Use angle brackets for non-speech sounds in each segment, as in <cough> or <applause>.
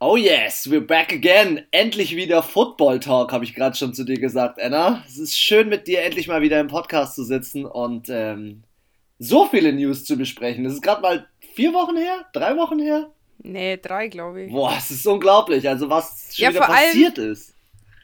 Oh yes, we're back again. Endlich wieder Football Talk, habe ich gerade schon zu dir gesagt, Anna. Es ist schön mit dir endlich mal wieder im Podcast zu sitzen und ähm, so viele News zu besprechen. Das ist gerade mal vier Wochen her, drei Wochen her. Nee, drei, glaube ich. Boah, es ist unglaublich. Also was schon ja, wieder passiert ist.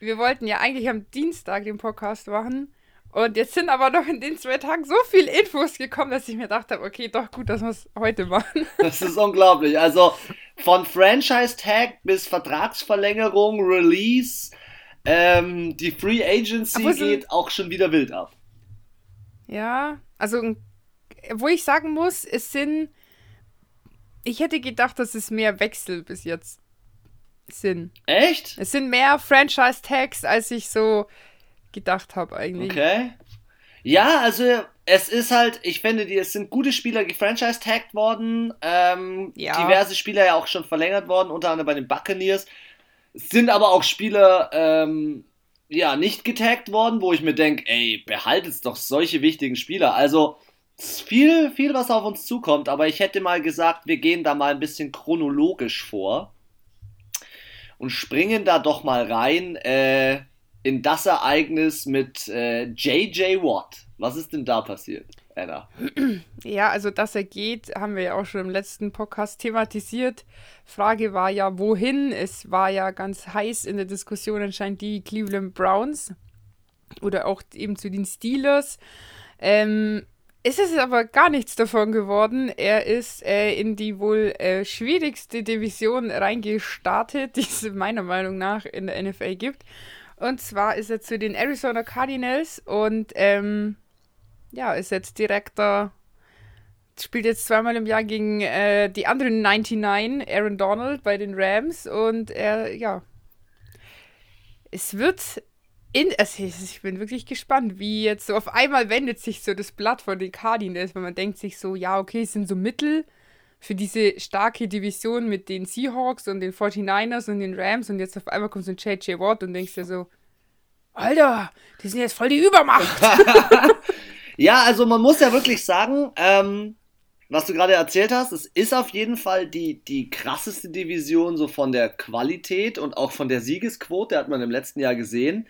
Wir wollten ja eigentlich am Dienstag den Podcast machen. Und jetzt sind aber noch in den zwei Tagen so viele Infos gekommen, dass ich mir dachte, okay, doch gut, dass wir es heute machen. <laughs> Das ist unglaublich. Also von Franchise-Tag bis Vertragsverlängerung, Release, ähm, die Free Agency geht auch schon wieder wild ab. Ja, also wo ich sagen muss, es sind. Ich hätte gedacht, dass es mehr Wechsel bis jetzt sind. Echt? Es sind mehr Franchise-Tags, als ich so gedacht habe eigentlich. Okay. Ja, also es ist halt, ich finde, die, es sind gute Spieler gefranchise-tagged worden. Ähm, ja. Diverse Spieler ja auch schon verlängert worden, unter anderem bei den Buccaneers. Es sind aber auch Spieler, ähm, ja, nicht getaggt worden, wo ich mir denke, ey, behaltet doch solche wichtigen Spieler. Also, viel, viel, was auf uns zukommt, aber ich hätte mal gesagt, wir gehen da mal ein bisschen chronologisch vor und springen da doch mal rein. Äh, in das Ereignis mit äh, JJ Watt. Was ist denn da passiert, Anna? <clears throat> Ja, also dass er geht, haben wir ja auch schon im letzten Podcast thematisiert. Frage war ja, wohin? Es war ja ganz heiß in der Diskussion anscheinend die Cleveland Browns oder auch eben zu den Steelers. Ähm, es ist aber gar nichts davon geworden. Er ist äh, in die wohl äh, schwierigste Division reingestartet, <laughs> die es meiner Meinung nach in der NFL gibt. Und zwar ist er zu den Arizona Cardinals und ähm, ja, ist jetzt Direktor, spielt jetzt zweimal im Jahr gegen äh, die anderen 99, Aaron Donald bei den Rams und er, ja, es wird in, also ich bin wirklich gespannt, wie jetzt so auf einmal wendet sich so das Blatt von den Cardinals, weil man denkt sich so, ja, okay, es sind so Mittel, für diese starke Division mit den Seahawks und den 49ers und den Rams und jetzt auf einmal kommt so ein JJ Watt und denkst dir so, Alter, die sind jetzt voll die Übermacht. <laughs> ja, also man muss ja wirklich sagen, ähm, was du gerade erzählt hast, es ist auf jeden Fall die, die krasseste Division so von der Qualität und auch von der Siegesquote, hat man im letzten Jahr gesehen.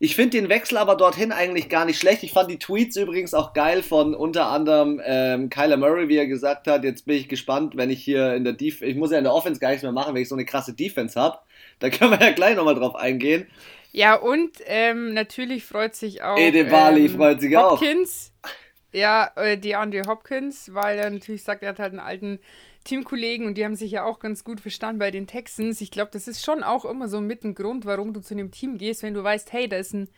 Ich finde den Wechsel aber dorthin eigentlich gar nicht schlecht. Ich fand die Tweets übrigens auch geil von unter anderem ähm, Kyler Murray, wie er gesagt hat, jetzt bin ich gespannt, wenn ich hier in der Defense, ich muss ja in der Offense gar nichts mehr machen, wenn ich so eine krasse Defense habe. Da können wir ja gleich nochmal drauf eingehen. Ja, und ähm, natürlich freut sich auch Ede Bali ähm, freut sich Hopkins. Auch. Ja, äh, DeAndre Hopkins, weil er natürlich sagt, er hat halt einen alten Teamkollegen und die haben sich ja auch ganz gut verstanden bei den Texans. Ich glaube, das ist schon auch immer so mit ein Grund, warum du zu einem Team gehst, wenn du weißt, hey, da ist ein,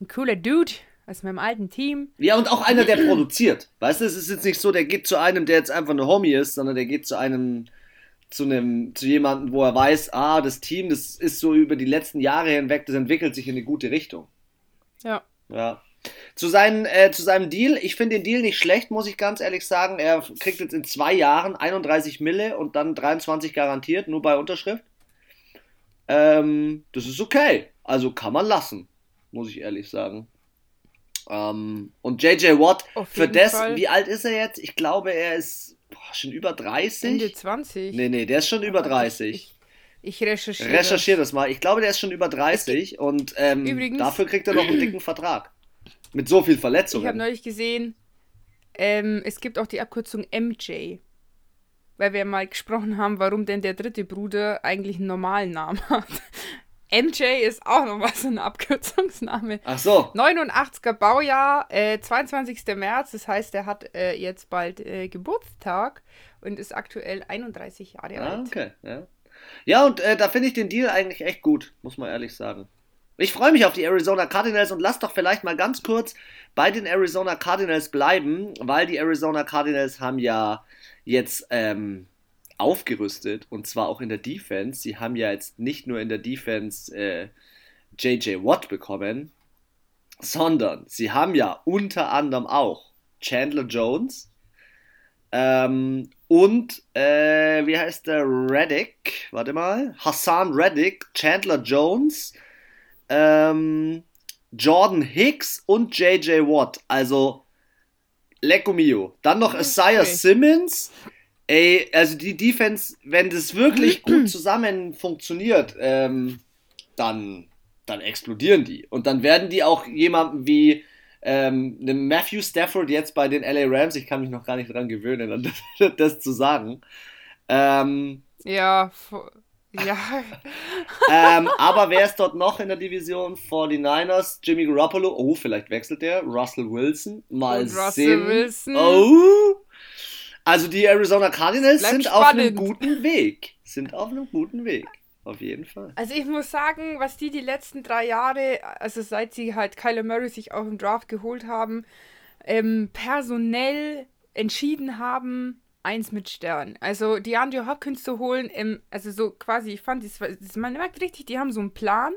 ein cooler Dude aus meinem alten Team. Ja, und auch einer, der produziert. Weißt du, es ist jetzt nicht so, der geht zu einem, der jetzt einfach nur Homie ist, sondern der geht zu einem, zu einem, zu jemandem, wo er weiß, ah, das Team, das ist so über die letzten Jahre hinweg, das entwickelt sich in eine gute Richtung. Ja. Ja. Zu, seinen, äh, zu seinem Deal, ich finde den Deal nicht schlecht, muss ich ganz ehrlich sagen. Er kriegt jetzt in zwei Jahren 31 Mille und dann 23 garantiert, nur bei Unterschrift. Ähm, das ist okay. Also kann man lassen, muss ich ehrlich sagen. Ähm, und JJ Watt, für das, Fall. wie alt ist er jetzt? Ich glaube, er ist boah, schon über 30. Ende 20. Nee, nee, der ist schon über 30. Ich, ich recherchiere. Recherchiere das. das. mal. Ich glaube, der ist schon über 30 und ähm, Übrigens, dafür kriegt er noch einen dicken Vertrag. Mit so viel Verletzungen. Ich habe neulich gesehen, ähm, es gibt auch die Abkürzung MJ. Weil wir mal gesprochen haben, warum denn der dritte Bruder eigentlich einen normalen Namen hat. <laughs> MJ ist auch nochmal so ein Abkürzungsname. Ach so. 89er Baujahr, äh, 22. März. Das heißt, er hat äh, jetzt bald äh, Geburtstag und ist aktuell 31 Jahre ah, alt. Okay, ja. Ja, und äh, da finde ich den Deal eigentlich echt gut, muss man ehrlich sagen. Ich freue mich auf die Arizona Cardinals und lass doch vielleicht mal ganz kurz bei den Arizona Cardinals bleiben, weil die Arizona Cardinals haben ja jetzt ähm, aufgerüstet und zwar auch in der Defense. Sie haben ja jetzt nicht nur in der Defense äh, JJ Watt bekommen, sondern sie haben ja unter anderem auch Chandler Jones ähm, und äh, wie heißt der Reddick? Warte mal, Hassan Reddick, Chandler Jones ähm, Jordan Hicks und JJ Watt. Also, Lecco Mio. Dann noch Isaiah okay. Simmons, Ey, also die Defense, wenn das wirklich <clears throat> gut zusammen funktioniert, ähm, dann, dann explodieren die. Und dann werden die auch jemanden wie ähm, Matthew Stafford jetzt bei den LA Rams, ich kann mich noch gar nicht dran gewöhnen, das, <laughs> das zu sagen. Ähm, ja, ja. <laughs> ähm, aber wer ist dort noch in der Division? 49ers, Jimmy Garoppolo. Oh, vielleicht wechselt der. Russell Wilson. Mal Und Russell sehen. Wilson. Oh. Also die Arizona Cardinals sind spannend. auf einem guten Weg. Sind auf einem guten Weg. Auf jeden Fall. Also ich muss sagen, was die die letzten drei Jahre, also seit sie halt Kyler Murray sich auch im Draft geholt haben, ähm, personell entschieden haben, eins mit Stern. Also die Andrew Hopkins zu holen, im, also so quasi, ich fand, das, das, man merkt richtig, die haben so einen Plan,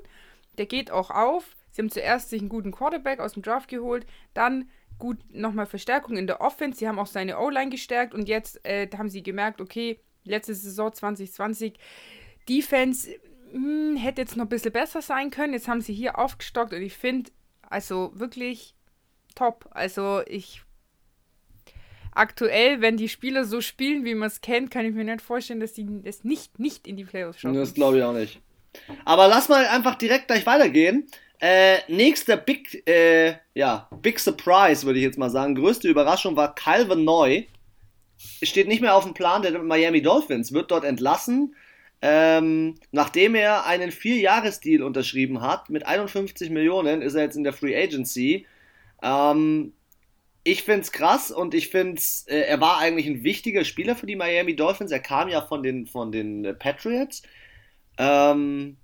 der geht auch auf. Sie haben zuerst sich einen guten Quarterback aus dem Draft geholt, dann gut nochmal Verstärkung in der Offense. Sie haben auch seine O-Line gestärkt und jetzt äh, haben sie gemerkt, okay, letzte Saison 2020, Defense mh, hm, hätte jetzt noch ein bisschen besser sein können. Jetzt haben sie hier aufgestockt und ich finde, also wirklich top. Also ich aktuell, wenn die Spieler so spielen, wie man es kennt, kann ich mir nicht vorstellen, dass die es nicht, nicht in die Playoffs schaffen. Das glaube ich auch nicht. Aber lass mal einfach direkt gleich weitergehen. Äh, nächster Big, äh, ja, Big Surprise, würde ich jetzt mal sagen. Größte Überraschung war Calvin Neu. Steht nicht mehr auf dem Plan der Miami Dolphins, wird dort entlassen, ähm, nachdem er einen Vierjahresdeal unterschrieben hat. Mit 51 Millionen ist er jetzt in der Free Agency. Ähm, ich finde es krass und ich finde äh, er war eigentlich ein wichtiger Spieler für die Miami Dolphins. Er kam ja von den, von den äh, Patriots. Ähm,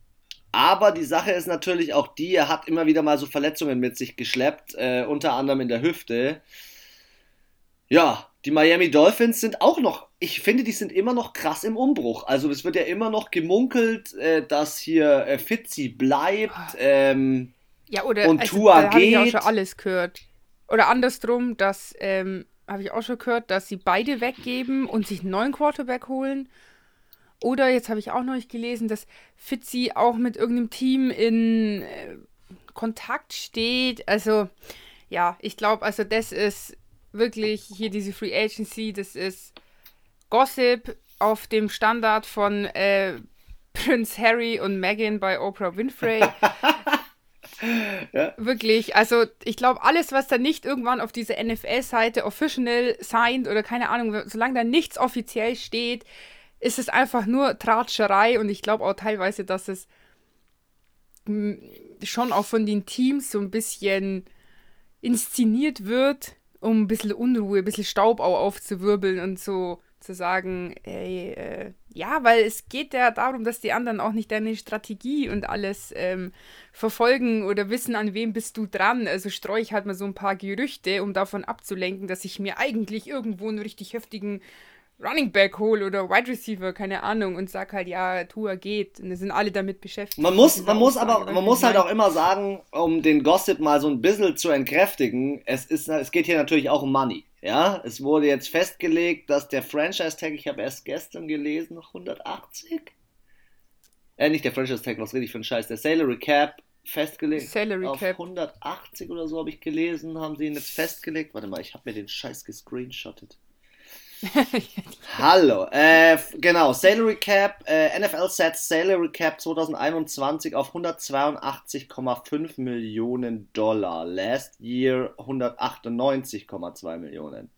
aber die Sache ist natürlich auch die, er hat immer wieder mal so Verletzungen mit sich geschleppt, äh, unter anderem in der Hüfte. Ja, die Miami Dolphins sind auch noch, ich finde, die sind immer noch krass im Umbruch. Also es wird ja immer noch gemunkelt, äh, dass hier äh, Fitzy bleibt ah. ähm, ja, oder, und also, Tua geht. Ich auch schon alles gehört. Oder andersrum, das ähm, habe ich auch schon gehört, dass sie beide weggeben und sich einen neuen Quarterback holen. Oder jetzt habe ich auch noch gelesen, dass Fitzy auch mit irgendeinem Team in äh, Kontakt steht. Also, ja, ich glaube, also das ist wirklich hier diese Free Agency, das ist Gossip auf dem Standard von äh, Prince Harry und Meghan bei Oprah Winfrey. <laughs> ja. Wirklich, also ich glaube, alles, was da nicht irgendwann auf dieser NFL-Seite official signed oder keine Ahnung, solange da nichts offiziell steht, ist es einfach nur Tratscherei und ich glaube auch teilweise, dass es schon auch von den Teams so ein bisschen inszeniert wird, um ein bisschen Unruhe, ein bisschen Staub auch aufzuwirbeln und so zu sagen, ey, äh, ja, weil es geht ja darum, dass die anderen auch nicht deine Strategie und alles ähm, verfolgen oder wissen, an wem bist du dran. Also streue ich halt mal so ein paar Gerüchte, um davon abzulenken, dass ich mir eigentlich irgendwo einen richtig heftigen Running Back hole oder Wide Receiver, keine Ahnung, und sag halt, ja, Tour geht. Und dann sind alle damit beschäftigt. Man muss, man muss aber, man muss halt auch immer sagen, um den Gossip mal so ein bisschen zu entkräftigen, es ist, es geht hier natürlich auch um Money. Ja, es wurde jetzt festgelegt, dass der Franchise-Tag, ich habe erst gestern gelesen, 180? Äh, nicht der Franchise-Tag, was rede ich für ein Scheiß, der Salary Cap festgelegt. Salary auf Cap. 180 oder so habe ich gelesen, haben sie ihn jetzt festgelegt. Warte mal, ich habe mir den Scheiß gescreenshottet. <laughs> Hallo, äh, genau, Salary Cap, äh, NFL Sets Salary Cap 2021 auf 182,5 Millionen Dollar. Last Year 198,2 Millionen.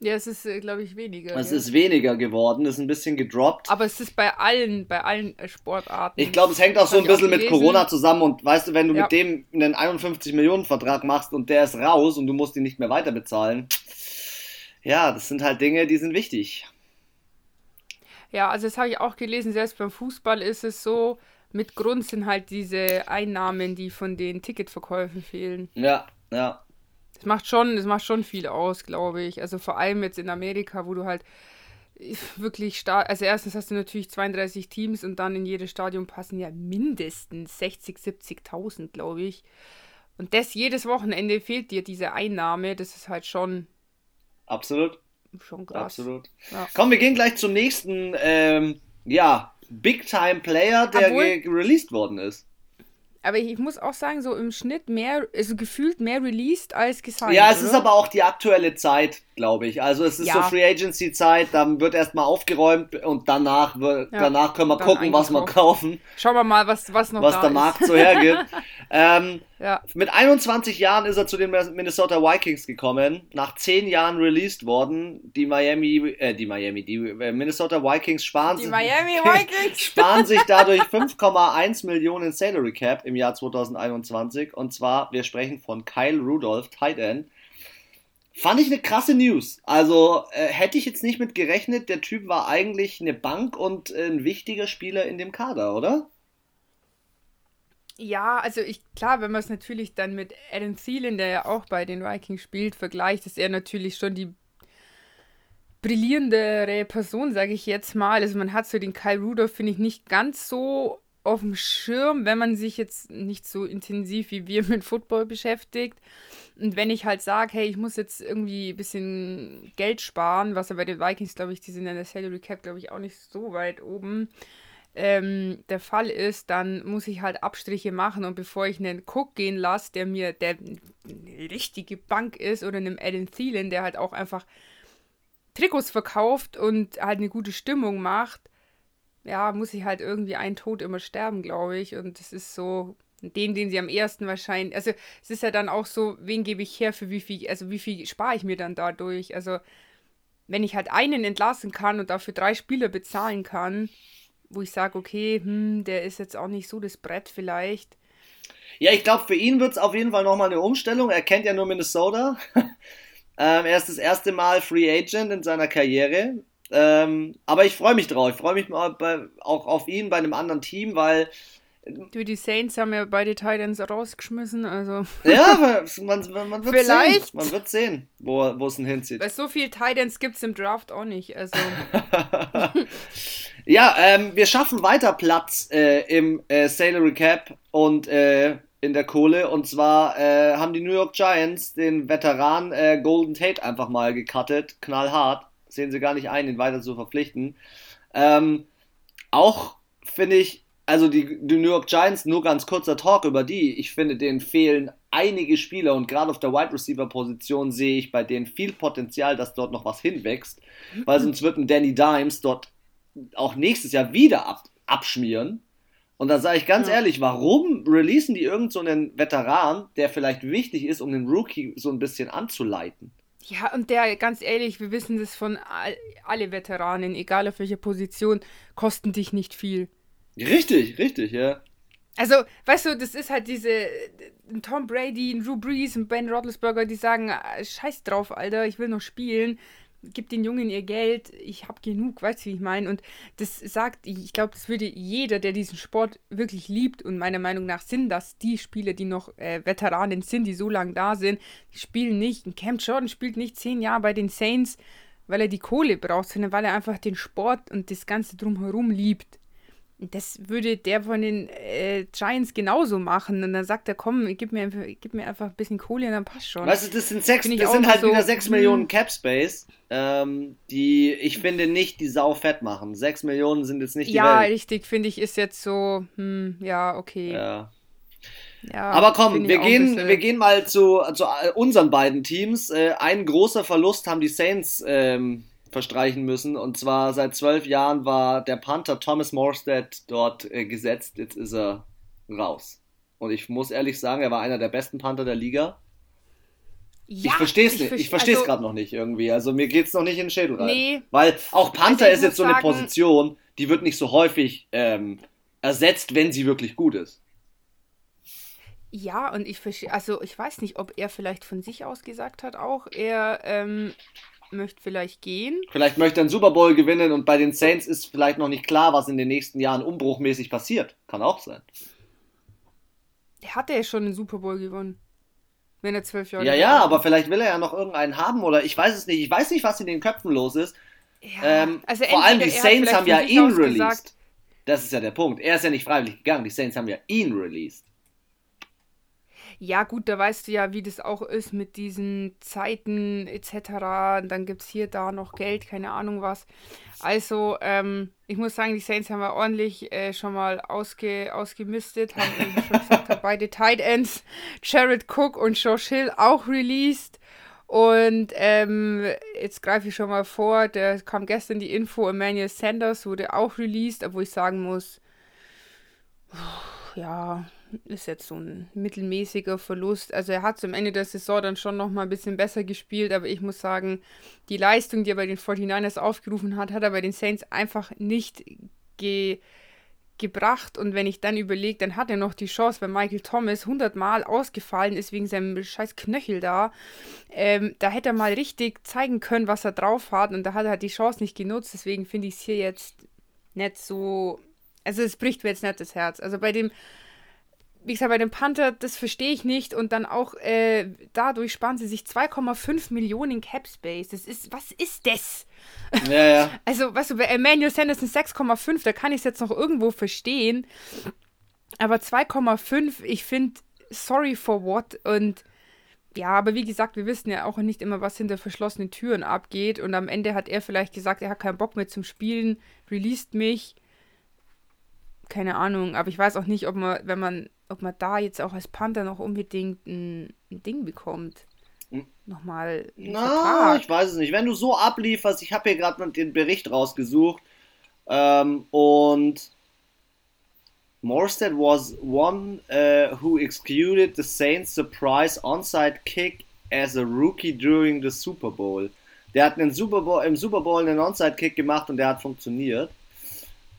Ja, es ist, äh, glaube ich, weniger. Es ja. ist weniger geworden, ist ein bisschen gedroppt. Aber es ist bei allen, bei allen äh, Sportarten. Ich glaube, es hängt auch so ein bisschen mit Corona zusammen und weißt du, wenn du ja. mit dem einen 51 Millionen Vertrag machst und der ist raus und du musst ihn nicht mehr weiter bezahlen ja, das sind halt Dinge, die sind wichtig. Ja, also das habe ich auch gelesen, selbst beim Fußball ist es so, mit Grund sind halt diese Einnahmen, die von den Ticketverkäufen fehlen. Ja, ja. Das macht schon, das macht schon viel aus, glaube ich. Also vor allem jetzt in Amerika, wo du halt wirklich stark, also erstens hast du natürlich 32 Teams und dann in jedes Stadion passen ja mindestens 60, 70.000, glaube ich. Und das jedes Wochenende fehlt dir diese Einnahme, das ist halt schon Absolut. Schon krass. Absolut. Ja. Komm, wir gehen gleich zum nächsten, ähm, ja, Big-Time-Player, der Obwohl, released worden ist. Aber ich muss auch sagen, so im Schnitt mehr, also gefühlt mehr released als gesigned. Ja, es oder? ist aber auch die aktuelle Zeit. Glaube ich. Also es ist ja. so Free Agency Zeit, dann wird erstmal aufgeräumt und danach, wird, ja, danach können wir gucken, was wir kaufen. Schauen wir mal, was, was noch was da der ist. Markt so hergibt. <laughs> ähm, ja. Mit 21 Jahren ist er zu den Minnesota Vikings gekommen, nach 10 Jahren released worden. Die Miami, äh, die Miami, die äh, Minnesota Vikings sparen, die Miami <laughs> Vikings. sparen sich <laughs> dadurch 5,1 Millionen Salary Cap im Jahr 2021. Und zwar, wir sprechen von Kyle Rudolph, Tight End. Fand ich eine krasse News. Also äh, hätte ich jetzt nicht mit gerechnet. Der Typ war eigentlich eine Bank und äh, ein wichtiger Spieler in dem Kader, oder? Ja, also ich, klar, wenn man es natürlich dann mit Adam Thielen, der ja auch bei den Vikings spielt, vergleicht, ist er natürlich schon die brillierendere Person, sage ich jetzt mal. Also man hat so den Kyle Rudolph, finde ich, nicht ganz so auf dem Schirm, wenn man sich jetzt nicht so intensiv wie wir <laughs> mit Football beschäftigt. Und wenn ich halt sage, hey, ich muss jetzt irgendwie ein bisschen Geld sparen, was ja bei den Vikings, glaube ich, die sind in der Salary Cap, glaube ich, auch nicht so weit oben, ähm, der Fall ist, dann muss ich halt Abstriche machen und bevor ich einen Cook gehen lasse, der mir der eine richtige Bank ist oder einem Adam Thielen, der halt auch einfach Trikots verkauft und halt eine gute Stimmung macht, ja, muss ich halt irgendwie einen Tod immer sterben, glaube ich. Und das ist so, den, den sie am ersten wahrscheinlich, also es ist ja dann auch so, wen gebe ich her für wie viel, also wie viel spare ich mir dann dadurch? Also wenn ich halt einen entlassen kann und dafür drei Spieler bezahlen kann, wo ich sage, okay, hm, der ist jetzt auch nicht so das Brett vielleicht. Ja, ich glaube, für ihn wird es auf jeden Fall nochmal eine Umstellung. Er kennt ja nur Minnesota. <laughs> ähm, er ist das erste Mal Free Agent in seiner Karriere. Ähm, aber ich freue mich drauf. Ich freue mich mal bei, auch auf ihn bei einem anderen Team, weil Du, die Saints haben ja beide Titans rausgeschmissen, also. Ja, <laughs> man, man, wird Vielleicht. sehen. Man wird sehen, wo, wo es ihn hinzieht. Weil so viele Titans gibt es im Draft auch nicht, also. <laughs> ja, ähm, wir schaffen weiter Platz äh, im äh, Salary Cap und äh, in der Kohle. Und zwar äh, haben die New York Giants den Veteran äh, Golden Tate einfach mal gecuttet, knallhart. Sehen sie gar nicht ein, ihn weiter zu verpflichten. Ähm, auch finde ich also die, die, New York Giants, nur ganz kurzer Talk über die. Ich finde, denen fehlen einige Spieler und gerade auf der Wide Receiver Position sehe ich bei denen viel Potenzial, dass dort noch was hinwächst, weil sonst wird ein Danny Dimes dort auch nächstes Jahr wieder ab, abschmieren. Und da sage ich ganz ja. ehrlich, warum releasen die irgend so einen Veteran, der vielleicht wichtig ist, um den Rookie so ein bisschen anzuleiten? Ja, und der, ganz ehrlich, wir wissen das von all, alle Veteranen, egal auf welcher Position, kosten dich nicht viel. Richtig, richtig, ja. Also, weißt du, das ist halt diese Tom Brady, ein Drew Brees, ein Ben Roethlisberger, die sagen, ah, scheiß drauf, Alter, ich will noch spielen. Gib den Jungen ihr Geld, ich hab genug, weißt du, wie ich meine? Und das sagt, ich glaube, das würde jeder, der diesen Sport wirklich liebt und meiner Meinung nach sind das die Spieler, die noch äh, Veteranen sind, die so lange da sind, die spielen nicht. Ein Cam Jordan spielt nicht zehn Jahre bei den Saints, weil er die Kohle braucht, sondern weil er einfach den Sport und das Ganze drumherum liebt. Das würde der von den äh, Giants genauso machen. Und dann sagt er, komm, gib mir, einfach, gib mir einfach ein bisschen Kohle und dann passt schon. Weißt du, das sind, sechs, das sind halt so, wieder 6 Millionen hm. Cap Space, ähm, die ich finde nicht die Sau fett machen. 6 Millionen sind jetzt nicht die Ja, Welt. richtig, finde ich, ist jetzt so, hm, ja, okay. Ja. Ja, Aber komm, wir gehen, wir gehen mal zu, zu unseren beiden Teams. Äh, ein großer Verlust haben die Saints ähm, verstreichen müssen. Und zwar seit zwölf Jahren war der Panther Thomas Morstead dort äh, gesetzt. Jetzt ist er raus. Und ich muss ehrlich sagen, er war einer der besten Panther der Liga. Ja, ich verstehe es nicht. Ich verstehe es also, gerade noch nicht irgendwie. Also mir geht es noch nicht in den Schädel rein. Nee, Weil auch Panther also ist jetzt so eine Position, die wird nicht so häufig ähm, ersetzt, wenn sie wirklich gut ist. Ja, und ich verstehe, also ich weiß nicht, ob er vielleicht von sich aus gesagt hat, auch er ähm, möchte vielleicht gehen. Vielleicht möchte er einen Super Bowl gewinnen und bei den Saints ist vielleicht noch nicht klar, was in den nächsten Jahren umbruchmäßig passiert. Kann auch sein. Der hatte ja schon einen Super Bowl gewonnen. Wenn er zwölf Jahre Ja, ja, aber vielleicht will er ja noch irgendeinen haben oder ich weiß es nicht. Ich weiß nicht, was in den Köpfen los ist. Ja, ähm, also vor allem die Saints haben ja ihn released. Das ist ja der Punkt. Er ist ja nicht freiwillig gegangen. Die Saints haben ja ihn released. Ja, gut, da weißt du ja, wie das auch ist mit diesen Zeiten etc. Dann gibt es hier, da noch Geld, keine Ahnung was. Also, ähm, ich muss sagen, die Saints haben wir ordentlich äh, schon mal ausge, ausgemistet. Haben <laughs> eben schon gesagt, beide Tight Ends, Jared Cook und Josh Hill auch released. Und ähm, jetzt greife ich schon mal vor, der kam gestern die Info, Emmanuel Sanders wurde auch released, obwohl ich sagen muss, ja, ist jetzt so ein mittelmäßiger Verlust. Also er hat zum Ende der Saison dann schon noch mal ein bisschen besser gespielt, aber ich muss sagen, die Leistung, die er bei den 49ers aufgerufen hat, hat er bei den Saints einfach nicht ge gebracht und wenn ich dann überlege, dann hat er noch die Chance, weil Michael Thomas 100 Mal ausgefallen ist wegen seinem scheiß Knöchel da. Ähm, da hätte er mal richtig zeigen können, was er drauf hat und da hat er halt die Chance nicht genutzt. Deswegen finde ich es hier jetzt nicht so. Also es bricht mir jetzt nicht das Herz. Also bei dem wie gesagt, bei dem Panther, das verstehe ich nicht. Und dann auch äh, dadurch sparen sie sich 2,5 Millionen Cap Space. Das ist, was ist das? Ja, ja. <laughs> Also, weißt du, bei Emmanuel Sanderson 6,5, da kann ich es jetzt noch irgendwo verstehen. Aber 2,5, ich finde, sorry for what? Und ja, aber wie gesagt, wir wissen ja auch nicht immer, was hinter verschlossenen Türen abgeht. Und am Ende hat er vielleicht gesagt, er hat keinen Bock mehr zum Spielen, released mich. Keine Ahnung, aber ich weiß auch nicht, ob man, wenn man ob man da jetzt auch als Panther noch unbedingt ein, ein Ding bekommt. Hm. Nochmal. Na, ich weiß es nicht. Wenn du so ablieferst, ich habe hier gerade den Bericht rausgesucht ähm, und Morstead was one uh, who executed the Saints surprise onside kick as a rookie during the Super Bowl. Der hat einen Super Bowl, im Super Bowl einen Onside Kick gemacht und der hat funktioniert.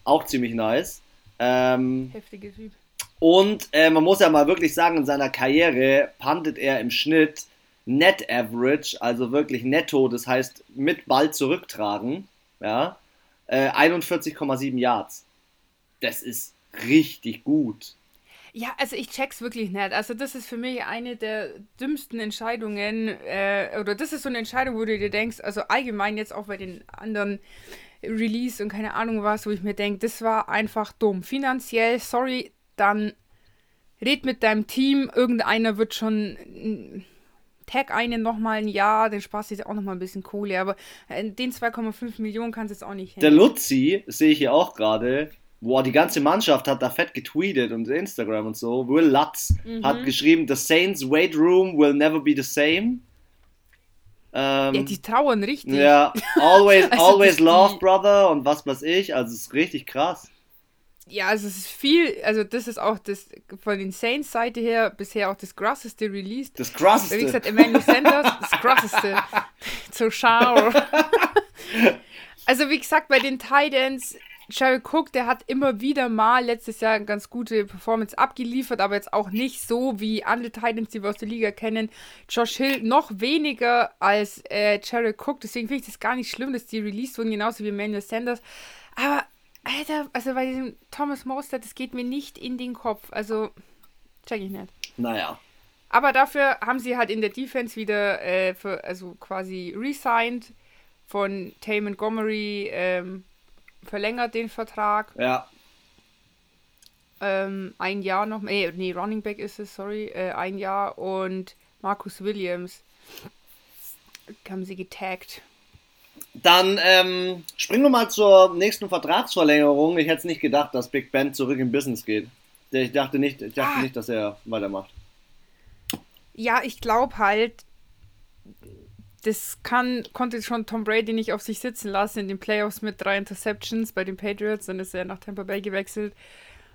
Auch ziemlich nice. Ähm, Heftige Typ. Und äh, man muss ja mal wirklich sagen, in seiner Karriere pantet er im Schnitt Net Average, also wirklich netto, das heißt mit Ball zurücktragen, ja, äh, 41,7 Yards. Das ist richtig gut. Ja, also ich check's wirklich nicht. Also das ist für mich eine der dümmsten Entscheidungen, äh, oder das ist so eine Entscheidung, wo du dir denkst, also allgemein jetzt auch bei den anderen Release und keine Ahnung was, wo ich mir denke, das war einfach dumm. Finanziell, sorry, dann red mit deinem Team, irgendeiner wird schon tag einen nochmal ein Jahr, den Spaß ist auch nochmal ein bisschen Kohle, aber äh, den 2,5 Millionen kannst du jetzt auch nicht hin. Der Luzi, sehe ich hier auch gerade, boah, die ganze Mannschaft hat da fett getweetet und Instagram und so. Will Lutz mhm. hat geschrieben, The Saints Weight Room will never be the same. Ähm, ja, die trauern richtig. Ja, <laughs> always, also always love, brother und was weiß ich, also es ist richtig krass ja, also es ist viel, also das ist auch das von den Saints Seite her bisher auch das krasseste Release. Das krasseste. Wie gesagt, Emmanuel Sanders, das krasseste. <laughs> Zur Schau. <laughs> also wie gesagt, bei den Titans, Jerry Cook, der hat immer wieder mal letztes Jahr eine ganz gute Performance abgeliefert, aber jetzt auch nicht so wie andere Titans, die wir aus der Liga kennen. Josh Hill noch weniger als äh, Jerry Cook, deswegen finde ich das gar nicht schlimm, dass die released wurden, genauso wie Emmanuel Sanders. Aber Alter, also bei diesem Thomas Mostert, das geht mir nicht in den Kopf. Also, check ich nicht. Naja. Aber dafür haben sie halt in der Defense wieder, äh, für, also quasi resigned von Tay Montgomery, ähm, verlängert den Vertrag. Ja. Ähm, ein Jahr noch, nee, nee, Running Back ist es, sorry, äh, ein Jahr und Marcus Williams haben sie getaggt. Dann ähm, springen wir mal zur nächsten Vertragsverlängerung. Ich hätte es nicht gedacht, dass Big Ben zurück im Business geht. Ich dachte nicht, ich dachte ah. nicht dass er weitermacht. Ja, ich glaube halt, das kann, konnte schon Tom Brady nicht auf sich sitzen lassen in den Playoffs mit drei Interceptions bei den Patriots. Dann ist er nach Tampa Bay gewechselt.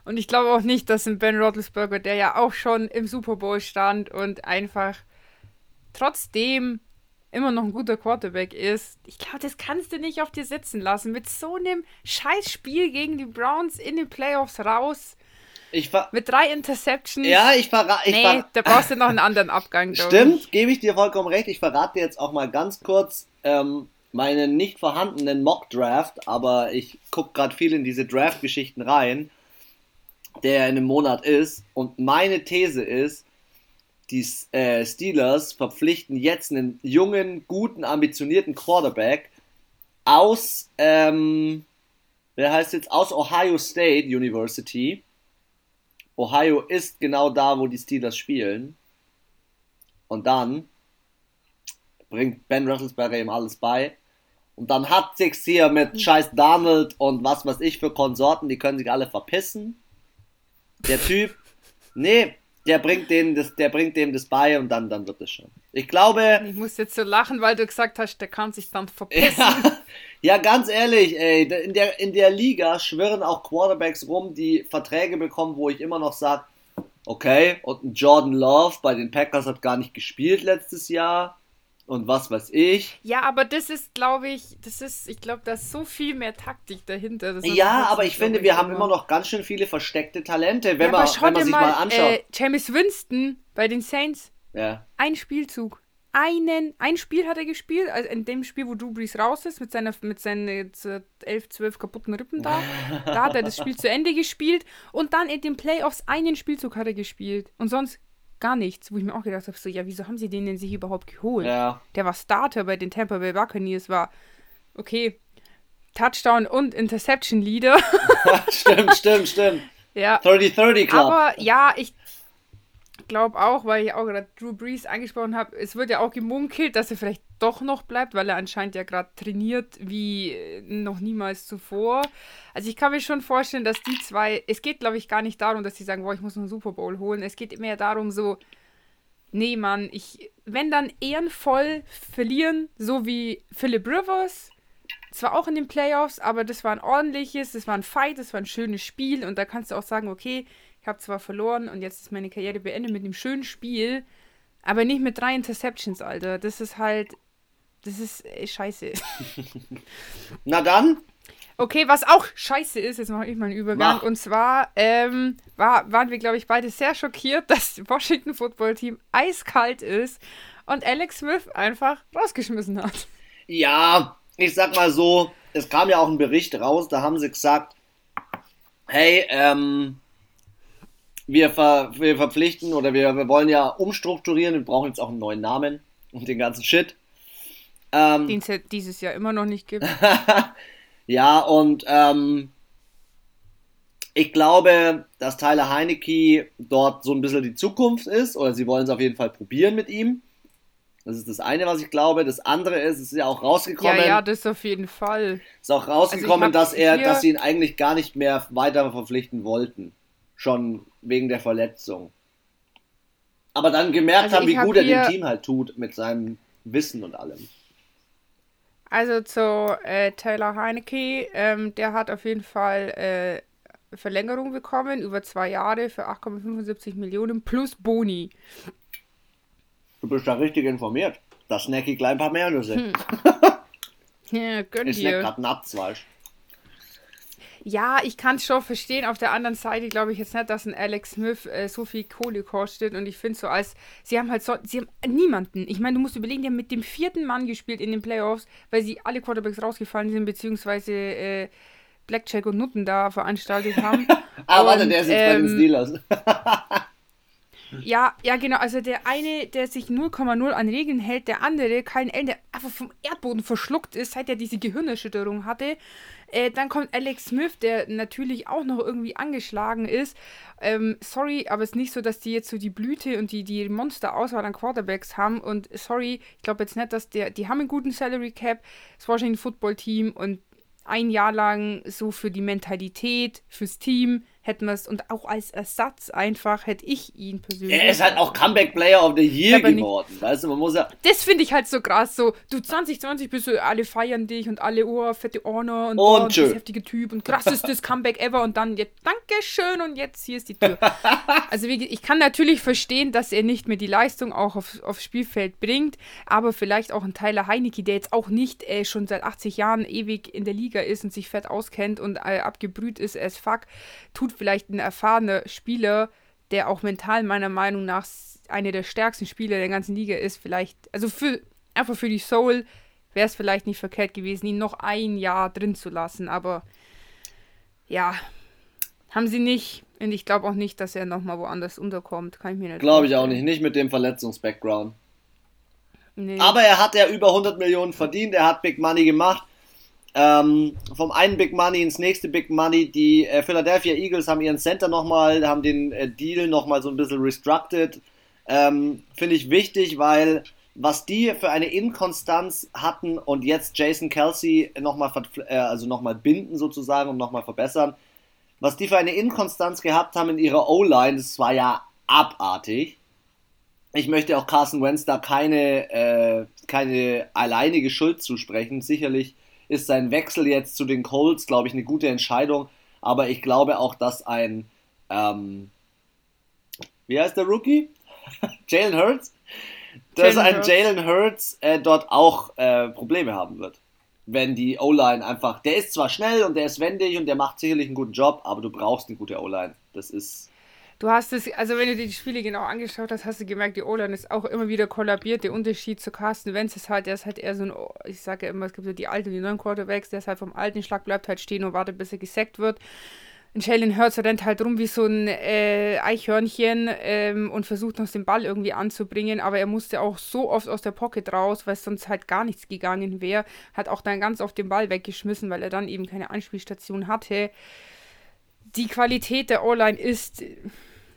Und ich glaube auch nicht, dass ein Ben Roethlisberger, der ja auch schon im Super Bowl stand und einfach trotzdem immer noch ein guter Quarterback ist, ich glaube, das kannst du nicht auf dir sitzen lassen. Mit so einem Scheißspiel gegen die Browns in den Playoffs raus. mit drei Interceptions. Ja, ich verrate. Nee, da brauchst du noch einen anderen Abgang. Stimmt, gebe ich dir vollkommen recht. Ich verrate jetzt auch mal ganz kurz ähm, meinen nicht vorhandenen Mock-Draft, aber ich gucke gerade viel in diese Draft-Geschichten rein, der in einem Monat ist. Und meine These ist, die äh, Steelers verpflichten jetzt einen jungen, guten, ambitionierten Quarterback aus, ähm, wer heißt jetzt, aus Ohio State University. Ohio ist genau da, wo die Steelers spielen. Und dann bringt Ben Roethlisberger ihm alles bei. Und dann hat sich's hier mit hm. scheiß Donald und was weiß ich für Konsorten, die können sich alle verpissen. Der Typ, nee, der bringt dem das, der bringt dem das bei und dann, dann wird es schon. Ich glaube. Ich muss jetzt so lachen, weil du gesagt hast, der kann sich dann verpissen. Ja, <laughs> ja, ganz ehrlich, ey, in der, in der Liga schwirren auch Quarterbacks rum, die Verträge bekommen, wo ich immer noch sage, okay, und Jordan Love bei den Packers hat gar nicht gespielt letztes Jahr und was weiß ich. Ja, aber das ist, glaube ich, das ist, ich glaube, da ist so viel mehr Taktik dahinter. ja, aber ich finde, wir haben immer noch ganz schön viele versteckte Talente, wenn, ja, man, wenn man sich mal, mal anschaut. Äh, James Winston bei den Saints. Ja. Ein Spielzug. Einen, ein Spiel hat er gespielt, also in dem Spiel, wo Drew Brees raus ist, mit, seiner, mit seinen 11, 12 kaputten Rippen da. da hat er das Spiel <laughs> zu Ende gespielt und dann in den Playoffs einen Spielzug hat er gespielt. Und sonst gar nichts, wo ich mir auch gedacht habe, so, ja, wieso haben sie den denn sich überhaupt geholt? Ja. Der war Starter bei den Tampa Bay Buccaneers, war, okay, Touchdown und Interception Leader. <laughs> stimmt, stimmt, stimmt. <laughs> Ja. 30-30 Club. Aber ja, ich glaube auch, weil ich auch gerade Drew Brees angesprochen habe, es wird ja auch gemunkelt, dass er vielleicht doch noch bleibt, weil er anscheinend ja gerade trainiert wie noch niemals zuvor. Also ich kann mir schon vorstellen, dass die zwei, es geht glaube ich gar nicht darum, dass sie sagen, boah, ich muss einen Super Bowl holen. Es geht mehr darum so, nee Mann, ich, wenn dann ehrenvoll verlieren, so wie Philip Rivers, zwar auch in den Playoffs, aber das war ein ordentliches, das war ein Fight, das war ein schönes Spiel und da kannst du auch sagen, okay, ich habe zwar verloren und jetzt ist meine Karriere beendet mit einem schönen Spiel, aber nicht mit drei Interceptions, Alter. Das ist halt, das ist ey, scheiße. <laughs> Na dann. Okay, was auch scheiße ist, jetzt mache ich mal einen Übergang. Mach. Und zwar ähm, war, waren wir, glaube ich, beide sehr schockiert, <laughs> dass das Washington Football Team eiskalt ist und Alex Smith einfach rausgeschmissen hat. Ja, ich sag mal so, es kam ja auch ein Bericht raus, da haben sie gesagt, hey, ähm, wir, ver, wir verpflichten oder wir, wir wollen ja umstrukturieren, wir brauchen jetzt auch einen neuen Namen und den ganzen Shit. Ähm, Den es dieses Jahr immer noch nicht gibt. <laughs> ja, und ähm, ich glaube, dass Tyler Heinecke dort so ein bisschen die Zukunft ist, oder sie wollen es auf jeden Fall probieren mit ihm. Das ist das eine, was ich glaube. Das andere ist, es ist ja auch rausgekommen. Ja, ja, das auf jeden Fall. Ist auch rausgekommen, also dass er, dass sie ihn eigentlich gar nicht mehr weiter verpflichten wollten. Schon wegen der Verletzung. Aber dann gemerkt also haben, wie hab gut er dem Team halt tut mit seinem Wissen und allem. Also zu äh, Taylor Heinecke, ähm, der hat auf jeden Fall äh, Verlängerung bekommen über zwei Jahre für 8,75 Millionen plus Boni. Du bist da richtig informiert. Das snack ich gleich ein paar mehr Nüsse. Hm. <laughs> ja, gönn ich snack grad Nuts, weißt ja, ich kann es schon verstehen. Auf der anderen Seite glaube ich jetzt nicht, dass ein Alex Smith äh, so viel Kohle kostet. Und ich finde so als, sie haben halt so, sie haben niemanden. Ich meine, du musst überlegen, die haben mit dem vierten Mann gespielt in den Playoffs, weil sie alle Quarterbacks rausgefallen sind, beziehungsweise äh, Blackjack und Nutten da veranstaltet <laughs> haben. ah, warte, der ist jetzt ähm, bei den ähm, Steelers. Ja, ja, genau. Also der eine, der sich 0,0 an Regeln hält, der andere, kein der einfach vom Erdboden verschluckt ist, seit er diese Gehirnerschütterung hatte. Äh, dann kommt Alex Smith, der natürlich auch noch irgendwie angeschlagen ist. Ähm, sorry, aber es ist nicht so, dass die jetzt so die Blüte und die, die Monster-Auswahl an Quarterbacks haben. Und sorry, ich glaube jetzt nicht, dass der, die haben einen guten Salary Cap, das Washington Football Team und ein Jahr lang so für die Mentalität, fürs Team, hätten wir es und auch als Ersatz einfach hätte ich ihn persönlich. Er ist halt auch Comeback Player of the Year geworden. Weißt du, man muss ja. Das finde ich halt so krass. So, du 2020 bist du, alle feiern dich und alle, oh, fette Honor und, und oh, das heftige Typ und krassestes <laughs> Comeback ever und dann jetzt, Dankeschön und jetzt hier ist die Tür. <laughs> also, ich kann natürlich verstehen, dass er nicht mehr die Leistung auch auf, aufs Spielfeld bringt, aber vielleicht auch ein Tyler Heinecke, der jetzt auch nicht äh, schon seit 80 Jahren ewig in der Liga ist und sich fett auskennt und äh, abgebrüht ist as fuck, tut tut vielleicht ein erfahrener Spieler, der auch mental meiner Meinung nach einer der stärksten Spieler der ganzen Liga ist, vielleicht, also für, einfach für die Soul wäre es vielleicht nicht verkehrt gewesen, ihn noch ein Jahr drin zu lassen, aber ja, haben sie nicht. Und ich glaube auch nicht, dass er nochmal woanders unterkommt. Kann ich mir nicht Glaube ich auch nicht. Nicht mit dem Verletzungsbackground. Nee. Aber er hat ja über 100 Millionen verdient. Er hat Big Money gemacht ähm, vom einen Big Money ins nächste Big Money. Die äh, Philadelphia Eagles haben ihren Center nochmal, haben den äh, Deal nochmal so ein bisschen restructed. Ähm, Finde ich wichtig, weil was die für eine Inkonstanz hatten und jetzt Jason Kelsey nochmal äh, also noch binden sozusagen und nochmal verbessern, was die für eine Inkonstanz gehabt haben in ihrer O-Line, das war ja abartig. ich möchte auch Carson Wentz da keine, äh, keine alleinige Schuld zusprechen. Sicherlich ist sein Wechsel jetzt zu den Colts, glaube ich, eine gute Entscheidung. Aber ich glaube auch, dass ein, ähm, wie heißt der Rookie? <laughs> Jalen Hurts? Dass Jalen ein Jalen Hurts äh, dort auch äh, Probleme haben wird. Wenn die O-Line einfach, der ist zwar schnell und der ist wendig und der macht sicherlich einen guten Job, aber du brauchst eine gute O-Line. Das ist Du hast es, also wenn du dir die Spiele genau angeschaut hast, hast du gemerkt, die O-Line ist auch immer wieder kollabiert. Der Unterschied zu Carsten Wentz ist halt, der ist halt eher so ein, ich sage ja immer, es gibt so die alten und die neuen Quarterbacks, der ist halt vom alten Schlag, bleibt halt stehen und wartet, bis er gesackt wird. Und Jalen Hurts rennt halt rum wie so ein äh, Eichhörnchen ähm, und versucht noch den Ball irgendwie anzubringen, aber er musste auch so oft aus der Pocket raus, weil sonst halt gar nichts gegangen wäre. Hat auch dann ganz oft den Ball weggeschmissen, weil er dann eben keine Anspielstation hatte. Die Qualität der O-Line ist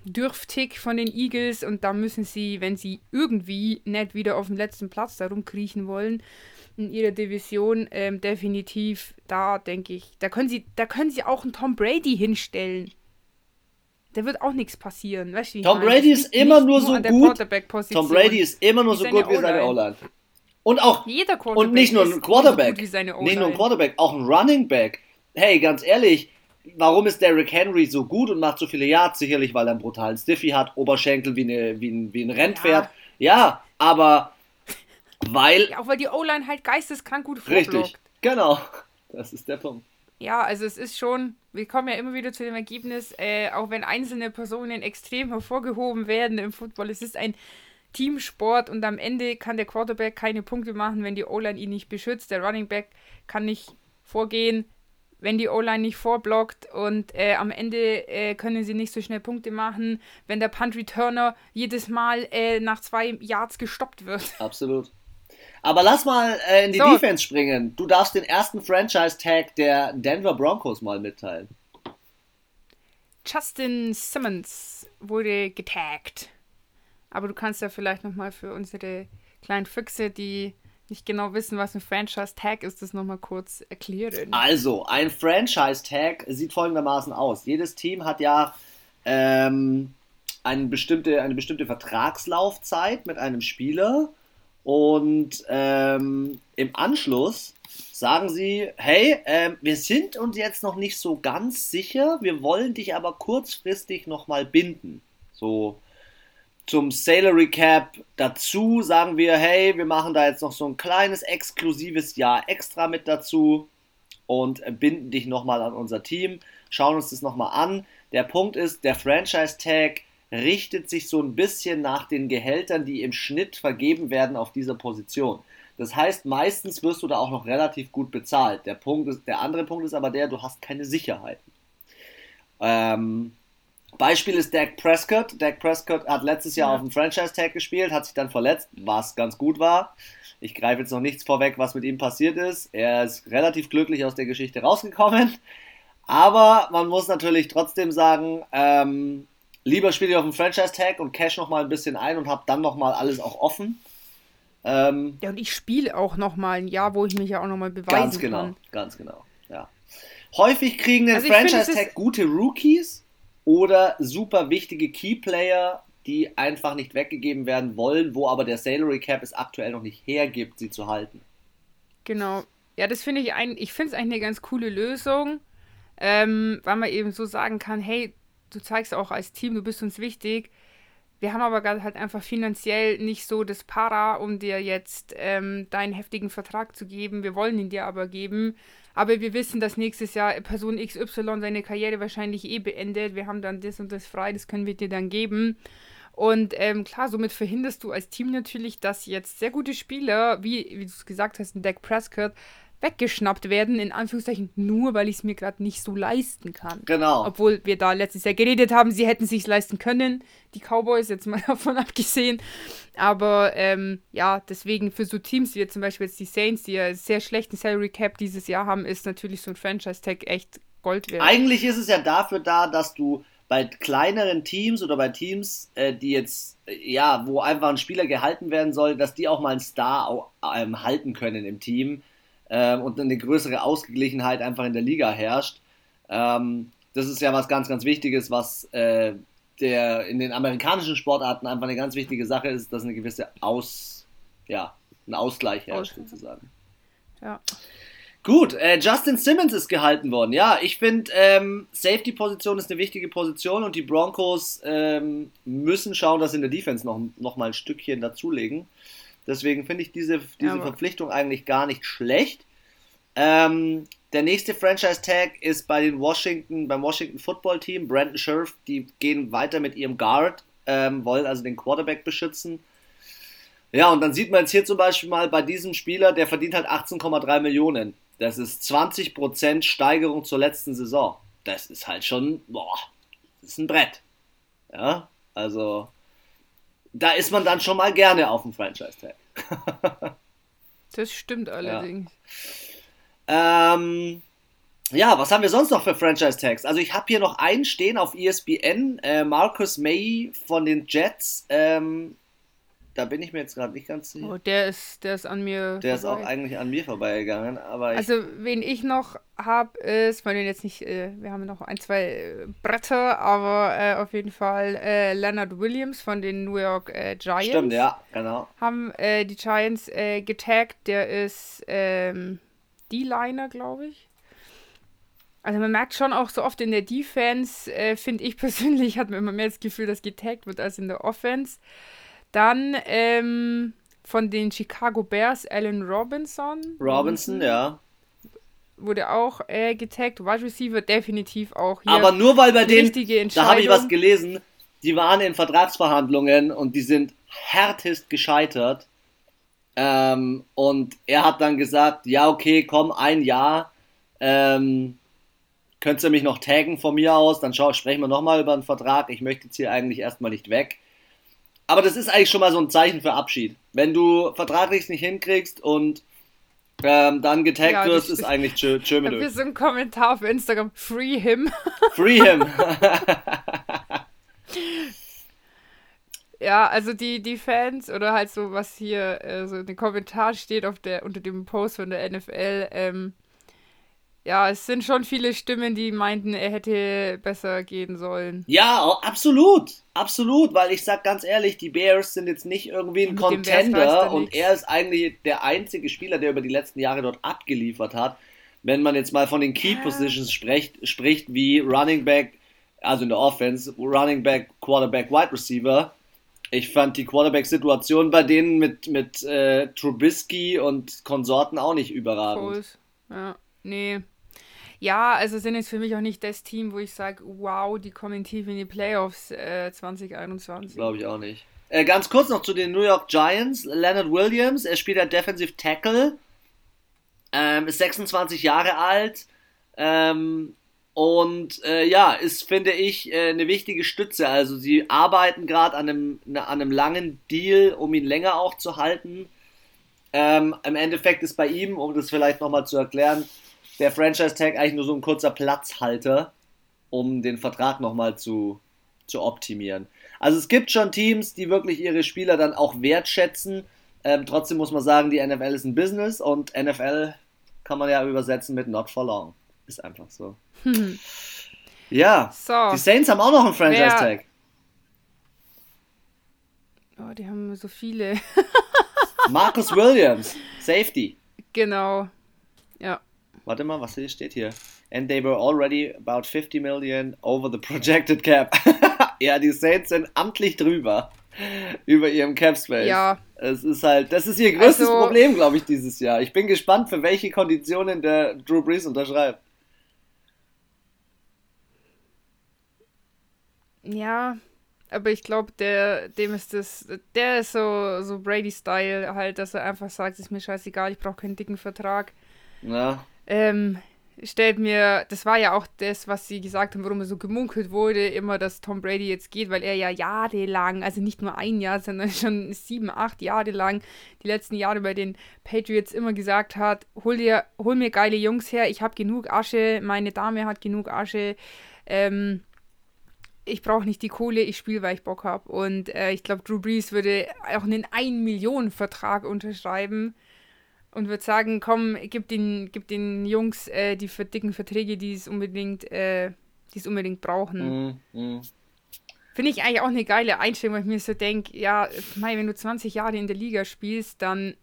dürftig von den Eagles und da müssen sie, wenn sie irgendwie nicht wieder auf dem letzten Platz darum kriechen wollen, in ihrer Division ähm, definitiv da, denke ich. Da können sie, da können sie auch einen Tom Brady hinstellen. Da wird auch nichts passieren. Weißt du, Tom Brady ist immer nur so gut. Tom Brady ist immer nur so gut wie seine O-Line. Und auch Jeder und nicht nur ein Quarterback, nicht nur ein Quarterback, auch ein Running Back. Hey, ganz ehrlich, warum ist Derrick Henry so gut und macht so viele Yards? Sicherlich, weil er einen brutalen Stiffy hat, Oberschenkel wie, eine, wie, ein, wie ein Rennpferd. Ja, ja aber weil. Ja, auch weil die O-Line halt geisteskrank gut vorblockt. Richtig, genau. Das ist der Punkt. Ja, also es ist schon, wir kommen ja immer wieder zu dem Ergebnis, äh, auch wenn einzelne Personen extrem hervorgehoben werden im Football, es ist ein Teamsport und am Ende kann der Quarterback keine Punkte machen, wenn die O-Line ihn nicht beschützt. Der Running Back kann nicht vorgehen, wenn die O-Line nicht vorblockt und äh, am Ende äh, können sie nicht so schnell Punkte machen, wenn der Punt-Returner jedes Mal äh, nach zwei Yards gestoppt wird. <laughs> Absolut. Aber lass mal äh, in die so. Defense springen. Du darfst den ersten Franchise-Tag der Denver Broncos mal mitteilen. Justin Simmons wurde getaggt. Aber du kannst ja vielleicht nochmal für unsere kleinen Füchse, die nicht genau wissen, was ein Franchise-Tag ist, das nochmal kurz erklären. Also, ein Franchise-Tag sieht folgendermaßen aus. Jedes Team hat ja ähm, eine, bestimmte, eine bestimmte Vertragslaufzeit mit einem Spieler und ähm, im Anschluss sagen sie, hey, äh, wir sind uns jetzt noch nicht so ganz sicher, wir wollen dich aber kurzfristig nochmal binden. So zum Salary Cap dazu sagen wir, hey, wir machen da jetzt noch so ein kleines exklusives Jahr extra mit dazu und binden dich nochmal an unser Team, schauen uns das nochmal an. Der Punkt ist, der Franchise Tag richtet sich so ein bisschen nach den Gehältern, die im Schnitt vergeben werden auf dieser Position. Das heißt, meistens wirst du da auch noch relativ gut bezahlt. Der, Punkt ist, der andere Punkt ist aber der, du hast keine Sicherheiten. Ähm, Beispiel ist Dak Prescott. Dak Prescott hat letztes Jahr ja. auf dem Franchise-Tag gespielt, hat sich dann verletzt, was ganz gut war. Ich greife jetzt noch nichts vorweg, was mit ihm passiert ist. Er ist relativ glücklich aus der Geschichte rausgekommen. Aber man muss natürlich trotzdem sagen, ähm, lieber spiele ich auf dem Franchise-Tag und cash noch mal ein bisschen ein und habe dann noch mal alles auch offen. Ähm, ja, und ich spiele auch noch mal ein Jahr, wo ich mich ja auch noch mal beweisen ganz genau, kann. Ganz genau, ganz genau, ja. Häufig kriegen den also Franchise-Tag gute Rookies oder super wichtige Keyplayer, die einfach nicht weggegeben werden wollen, wo aber der Salary Cap es aktuell noch nicht hergibt, sie zu halten. Genau. Ja, das finde ich ein, ich finde es eigentlich eine ganz coole Lösung, ähm, weil man eben so sagen kann, hey, du zeigst auch als Team, du bist uns wichtig. Wir haben aber gerade halt einfach finanziell nicht so das Para, um dir jetzt ähm, deinen heftigen Vertrag zu geben. Wir wollen ihn dir aber geben. Aber wir wissen, dass nächstes Jahr Person XY seine Karriere wahrscheinlich eh beendet. Wir haben dann das und das frei, das können wir dir dann geben. Und ähm, klar, somit verhinderst du als Team natürlich, dass jetzt sehr gute Spieler, wie, wie du es gesagt hast, ein Dak Prescott, weggeschnappt werden, in Anführungszeichen, nur weil ich es mir gerade nicht so leisten kann. Genau. Obwohl wir da letztes Jahr geredet haben, sie hätten sich leisten können, die Cowboys, jetzt mal <laughs> davon abgesehen. Aber ähm, ja, deswegen für so Teams wie zum Beispiel jetzt die Saints, die ja sehr schlechten Salary Cap dieses Jahr haben, ist natürlich so ein Franchise-Tag echt Gold wert. Eigentlich ist es ja dafür da, dass du bei kleineren Teams oder bei Teams, äh, die jetzt, ja, wo einfach ein Spieler gehalten werden soll, dass die auch mal einen Star auch, ähm, halten können im Team ähm, und eine größere Ausgeglichenheit einfach in der Liga herrscht. Ähm, das ist ja was ganz, ganz Wichtiges, was äh, der in den amerikanischen Sportarten einfach eine ganz wichtige Sache ist, dass eine gewisse Aus, ja, ein Ausgleich herrscht, sozusagen. Ja. Gut, äh, Justin Simmons ist gehalten worden. Ja, ich finde, ähm, Safety-Position ist eine wichtige Position und die Broncos ähm, müssen schauen, dass sie in der Defense noch, noch mal ein Stückchen dazulegen. Deswegen finde ich diese, diese ja, Verpflichtung eigentlich gar nicht schlecht. Ähm, der nächste Franchise-Tag ist bei den Washington, beim Washington Football Team, Brandon Scherf, die gehen weiter mit ihrem Guard, ähm, wollen also den Quarterback beschützen. Ja, und dann sieht man jetzt hier zum Beispiel mal bei diesem Spieler, der verdient halt 18,3 Millionen. Das ist 20% Steigerung zur letzten Saison. Das ist halt schon, boah, das ist ein Brett. Ja, also da ist man dann schon mal gerne auf dem Franchise-Tag. <laughs> das stimmt allerdings. Ja. Ähm, ja, was haben wir sonst noch für Franchise-Tags? Also ich habe hier noch einen stehen auf ESPN, äh, Marcus May von den Jets. Ähm, da bin ich mir jetzt gerade nicht ganz sicher. Oh, der ist, der ist an mir. Der vorbei. ist auch eigentlich an mir vorbeigegangen, aber Also wen ich noch habe, ist, weil wir jetzt nicht, äh, wir haben noch ein, zwei äh, Bretter, aber äh, auf jeden Fall äh, Leonard Williams von den New York äh, Giants. Stimmt, ja, genau. Haben äh, die Giants getaggt, der ist ähm, D-Liner, glaube ich. Also man merkt schon auch so oft in der Defense, finde ich persönlich, <laughs> hat man immer mehr das Gefühl, dass getaggt wird als in der Offense. Dann ähm, von den Chicago Bears Allen Robinson. Robinson, ja. Wurde auch äh, getaggt. Wide Receiver definitiv auch hier. Aber nur weil bei denen, da habe ich was gelesen, die waren in Vertragsverhandlungen und die sind härtest gescheitert. Ähm, und er hat dann gesagt, ja okay, komm, ein Jahr. Ähm, könnt ihr mich noch taggen von mir aus? Dann schau, sprechen wir nochmal über einen Vertrag. Ich möchte jetzt hier eigentlich erstmal nicht weg. Aber das ist eigentlich schon mal so ein Zeichen für Abschied. Wenn du vertraglich nicht hinkriegst und ähm, dann getaggt ja, wirst, ist eigentlich schön tschö mit euch. so ein Kommentar auf Instagram, free him. <laughs> Free him. ja, also die, die Fans oder halt so, was hier äh, so in den Kommentaren steht auf der, unter dem Post von der NFL, ähm, ja, es sind schon viele Stimmen, die meinten, er hätte besser gehen sollen. Ja, absolut. Absolut, weil ich sag ganz ehrlich, die Bears sind jetzt nicht irgendwie ein Contender und er ist eigentlich der einzige Spieler, der über die letzten Jahre dort abgeliefert hat. Wenn man jetzt mal von den Key Positions spricht, spricht wie Running Back, also in der Offense, Running Back, Quarterback, Wide Receiver. Ich fand die Quarterback-Situation bei denen mit, mit äh, Trubisky und Konsorten auch nicht überragend. Groß. Ja, nee. Ja, also sind jetzt für mich auch nicht das Team, wo ich sage, wow, die kommen tief in die Playoffs äh, 2021. Glaube ich auch nicht. Äh, ganz kurz noch zu den New York Giants. Leonard Williams, er spielt ja Defensive Tackle, ähm, ist 26 Jahre alt ähm, und äh, ja, ist, finde ich, äh, eine wichtige Stütze. Also sie arbeiten gerade an einem, an einem langen Deal, um ihn länger auch zu halten. Ähm, Im Endeffekt ist bei ihm, um das vielleicht nochmal zu erklären, der Franchise-Tag eigentlich nur so ein kurzer Platzhalter, um den Vertrag nochmal zu, zu optimieren. Also es gibt schon Teams, die wirklich ihre Spieler dann auch wertschätzen. Ähm, trotzdem muss man sagen, die NFL ist ein Business und NFL kann man ja übersetzen mit not for long. Ist einfach so. Hm. <laughs> Ja, so. die Saints haben auch noch einen Franchise-Tag. Oh, die haben so viele. <laughs> Marcus Williams, Safety. Genau. Warte mal, was hier steht hier? And they were already about 50 million over the projected cap. <laughs> ja, die Saints sind amtlich drüber. Über ihrem Cap Space. Ja. Es ist halt, das ist ihr größtes also, Problem, glaube ich, dieses Jahr. Ich bin gespannt, für welche Konditionen der Drew Brees unterschreibt. Ja, aber ich glaube, der, dem ist das, der ist so, so Brady-Style halt, dass er einfach sagt, ist mir scheißegal, ich brauche keinen dicken Vertrag. Ja ähm, stellt mir, das war ja auch das, was sie gesagt haben, warum er so gemunkelt wurde, immer, dass Tom Brady jetzt geht, weil er ja jahrelang, also nicht nur ein Jahr, sondern <laughs> schon sieben, acht Jahre lang, die letzten Jahre bei den Patriots immer gesagt hat, hol dir, hol mir geile Jungs her, ich habe genug Asche, meine Dame hat genug Asche, ähm, ich brauche nicht die Kohle, ich spiele, weil ich Bock habe. Und äh, ich glaube, Drew Brees würde auch einen 1-Millionen-Vertrag unterschreiben und würde sagen, komm, gib den, gib den Jungs äh, die dicken Verträge, die es unbedingt, äh, die es unbedingt brauchen. Mm, mm. Finde ich eigentlich auch eine geile Einstellung, weil ich mir so denke, ja, Mai, wenn du 20 Jahre in der Liga spielst, dann,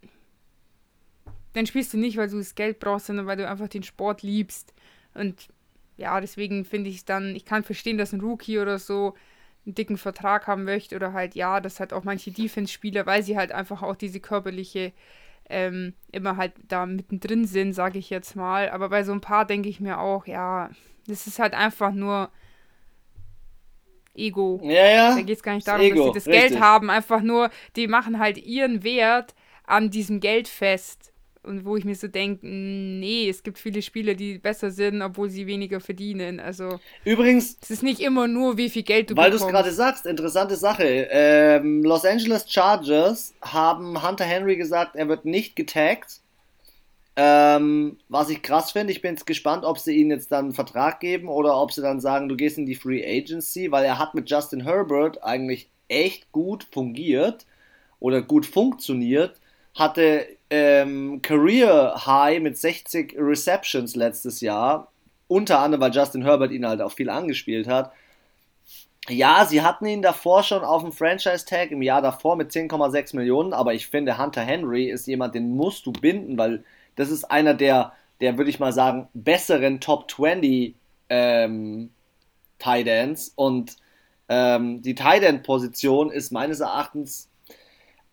dann spielst du nicht, weil du das Geld brauchst, sondern weil du einfach den Sport liebst. Und ja, deswegen finde ich es dann, ich kann verstehen, dass ein Rookie oder so einen dicken Vertrag haben möchte oder halt, ja, dass halt auch manche Defense-Spieler, weil sie halt einfach auch diese körperliche ähm, immer halt da mittendrin sind, sage ich jetzt mal. Aber bei so ein paar denke ich mir auch, ja, das ist halt einfach nur Ego. Ja, ja. Da geht es gar nicht darum, Ego, dass sie das richtig. Geld haben. Einfach nur, die machen halt ihren Wert an diesem Geld fest. Und wo ich mir so denke, nee, es gibt viele Spieler, die besser sind, obwohl sie weniger verdienen. Also übrigens, es ist nicht immer nur, wie viel Geld du weil bekommst. Weil du es gerade sagst, interessante Sache. Ähm, Los Angeles Chargers haben Hunter Henry gesagt, er wird nicht getaggt. Ähm, was ich krass finde, ich bin jetzt gespannt, ob sie ihm jetzt dann einen Vertrag geben oder ob sie dann sagen, du gehst in die Free Agency, weil er hat mit Justin Herbert eigentlich echt gut fungiert oder gut funktioniert hatte ähm, Career High mit 60 Receptions letztes Jahr. Unter anderem, weil Justin Herbert ihn halt auch viel angespielt hat. Ja, sie hatten ihn davor schon auf dem Franchise-Tag im Jahr davor mit 10,6 Millionen, aber ich finde, Hunter Henry ist jemand, den musst du binden, weil das ist einer der, der würde ich mal sagen, besseren Top 20 ähm, Tight und ähm, die Tight End Position ist meines Erachtens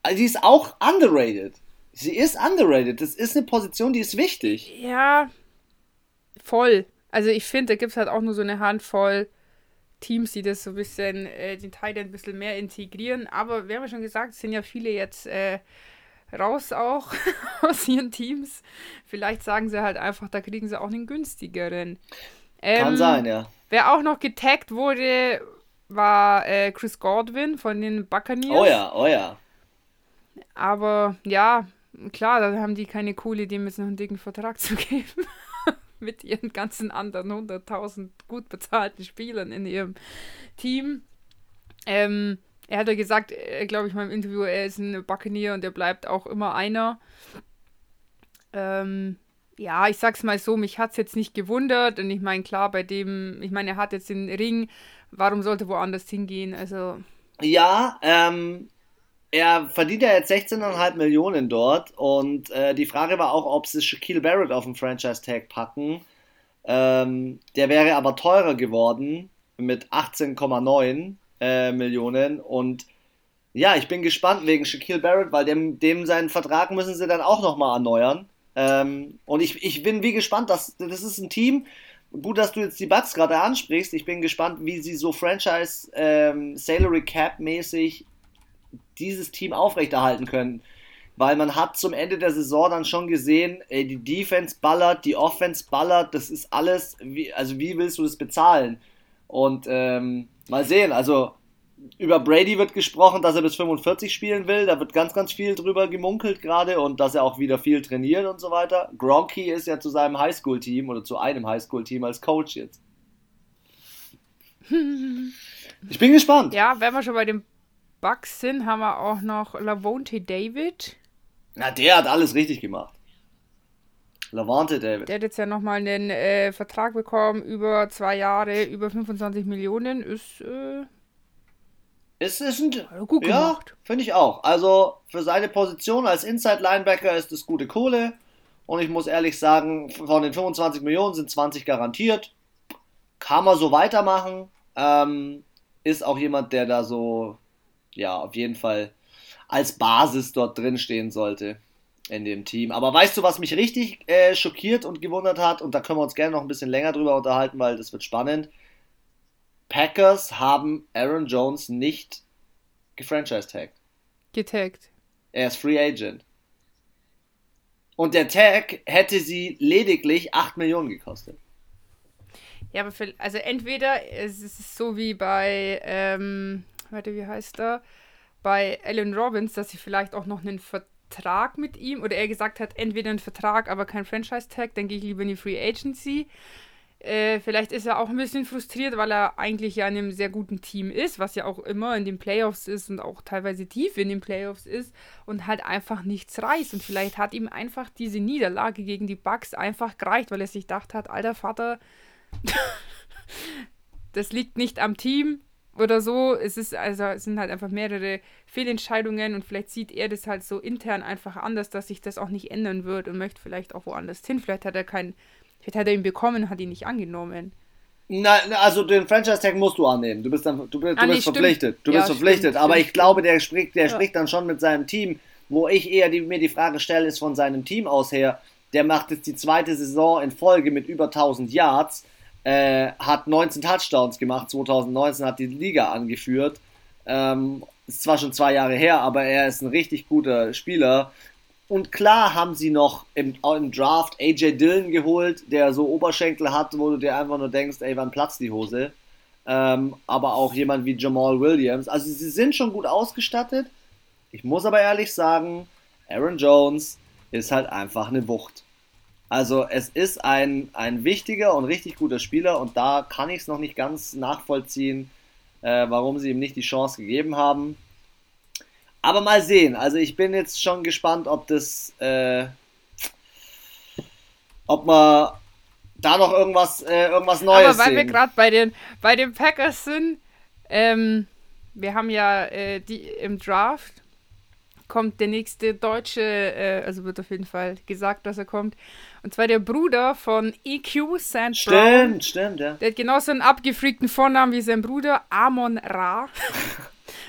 also die ist auch underrated. Sie ist underrated. Das ist eine Position, die ist wichtig. Ja, voll. Also ich finde, da gibt es halt auch nur so eine Handvoll Teams, die das so ein bisschen, äh, den Teil ein bisschen mehr integrieren. Aber wir haben ja schon gesagt, es sind ja viele jetzt äh, raus auch <laughs> aus ihren Teams. Vielleicht sagen sie halt einfach, da kriegen sie auch einen günstigeren. Ähm, Kann sein, ja. Wer auch noch getaggt wurde, war äh, Chris Godwin von den Buccaneers. Oh ja, oh ja. Aber ja, klar, da haben die keine Kohle, dem jetzt noch einen dicken Vertrag zu geben. <laughs> Mit ihren ganzen anderen 100.000 gut bezahlten Spielern in ihrem Team. Ähm, er hat ja gesagt, äh, glaube ich mal im Interview, er ist ein Buccaneer und er bleibt auch immer einer. Ähm, ja, ich sag's mal so, mich hat's jetzt nicht gewundert und ich meine, klar, bei dem, ich meine, er hat jetzt den Ring, warum sollte woanders hingehen? Also. Ja, ähm, er verdient ja jetzt 16,5 Millionen dort und äh, die Frage war auch, ob sie Shaquille Barrett auf den Franchise-Tag packen. Ähm, der wäre aber teurer geworden mit 18,9 äh, Millionen und ja, ich bin gespannt wegen Shaquille Barrett, weil dem, dem seinen Vertrag müssen sie dann auch nochmal erneuern. Ähm, und ich, ich bin wie gespannt, dass, das ist ein Team, gut, dass du jetzt die Bugs gerade ansprichst. Ich bin gespannt, wie sie so Franchise ähm, Salary Cap mäßig dieses Team aufrechterhalten können. Weil man hat zum Ende der Saison dann schon gesehen, ey, die Defense ballert, die Offense ballert, das ist alles, wie, also wie willst du das bezahlen? Und ähm, mal sehen, also über Brady wird gesprochen, dass er bis 45 spielen will. Da wird ganz, ganz viel drüber gemunkelt gerade und dass er auch wieder viel trainiert und so weiter. Gronky ist ja zu seinem Highschool-Team oder zu einem Highschool-Team als Coach jetzt. <laughs> Ich bin gespannt. Ja, wenn wir schon bei dem Bugs sind, haben wir auch noch Lavonte David. Na, der hat alles richtig gemacht. Lavonte David. Der hat jetzt ja nochmal einen äh, Vertrag bekommen über zwei Jahre, über 25 Millionen. Ist, äh, ist, ist ein, gut ja, finde ich auch. Also für seine Position als Inside Linebacker ist es gute Kohle. Und ich muss ehrlich sagen, von den 25 Millionen sind 20 garantiert. Kann man so weitermachen. Ähm, ist auch jemand, der da so ja, auf jeden Fall als Basis dort drin stehen sollte in dem Team. Aber weißt du, was mich richtig äh, schockiert und gewundert hat? Und da können wir uns gerne noch ein bisschen länger drüber unterhalten, weil das wird spannend. Packers haben Aaron Jones nicht gefranchise-tagged. Getaggt. Er ist Free Agent. Und der Tag hätte sie lediglich 8 Millionen gekostet. Ja, aber für, also entweder es ist so wie bei ähm, warte, wie heißt er? Bei Alan Robbins, dass sie vielleicht auch noch einen Vertrag mit ihm oder er gesagt hat, entweder einen Vertrag, aber kein Franchise-Tag, dann gehe ich lieber in die Free Agency. Äh, vielleicht ist er auch ein bisschen frustriert, weil er eigentlich ja in einem sehr guten Team ist, was ja auch immer in den Playoffs ist und auch teilweise tief in den Playoffs ist und halt einfach nichts reißt. Und vielleicht hat ihm einfach diese Niederlage gegen die Bucks einfach gereicht, weil er sich gedacht hat, alter Vater, <laughs> das liegt nicht am Team, oder so. Es ist also es sind halt einfach mehrere Fehlentscheidungen und vielleicht sieht er das halt so intern einfach anders, dass sich das auch nicht ändern wird und möchte vielleicht auch woanders hin. Vielleicht hat er keinen, vielleicht hat er ihn bekommen hat ihn nicht angenommen. Na, also den Franchise Tag musst du annehmen. Du bist dann, du, du ah, bist verpflichtet. Du ja, bist verpflichtet. Stimmt, aber stimmt, ich glaube, der spricht, der ja. spricht dann schon mit seinem Team. Wo ich eher die, mir die Frage stelle, ist von seinem Team aus her. Der macht jetzt die zweite Saison in Folge mit über 1000 Yards, äh, hat 19 Touchdowns gemacht. 2019 hat die Liga angeführt. Ähm, ist zwar schon zwei Jahre her, aber er ist ein richtig guter Spieler. Und klar haben sie noch im, im, Draft AJ Dillon geholt, der so Oberschenkel hat, wo du dir einfach nur denkst, ey, wann platzt die Hose? Ähm, aber auch jemand wie Jamal Williams. Also sie sind schon gut ausgestattet. Ich muss aber ehrlich sagen, Aaron Jones ist halt einfach eine Wucht. Also es ist ein, ein wichtiger und richtig guter Spieler und da kann ich es noch nicht ganz nachvollziehen, äh, warum sie ihm nicht die Chance gegeben haben. Aber mal sehen. Also ich bin jetzt schon gespannt, ob das, äh, ob man da noch irgendwas, äh, irgendwas Neues Aber weil sehen. wir gerade bei den, bei den Packers sind, ähm, wir haben ja äh, die im Draft kommt der nächste Deutsche, äh, also wird auf jeden Fall gesagt, dass er kommt. Und zwar der Bruder von EQ Sand Stimmt, Brown. stimmt, ja. Der hat genauso einen abgefreakten Vornamen wie sein Bruder, Amon Ra. <laughs>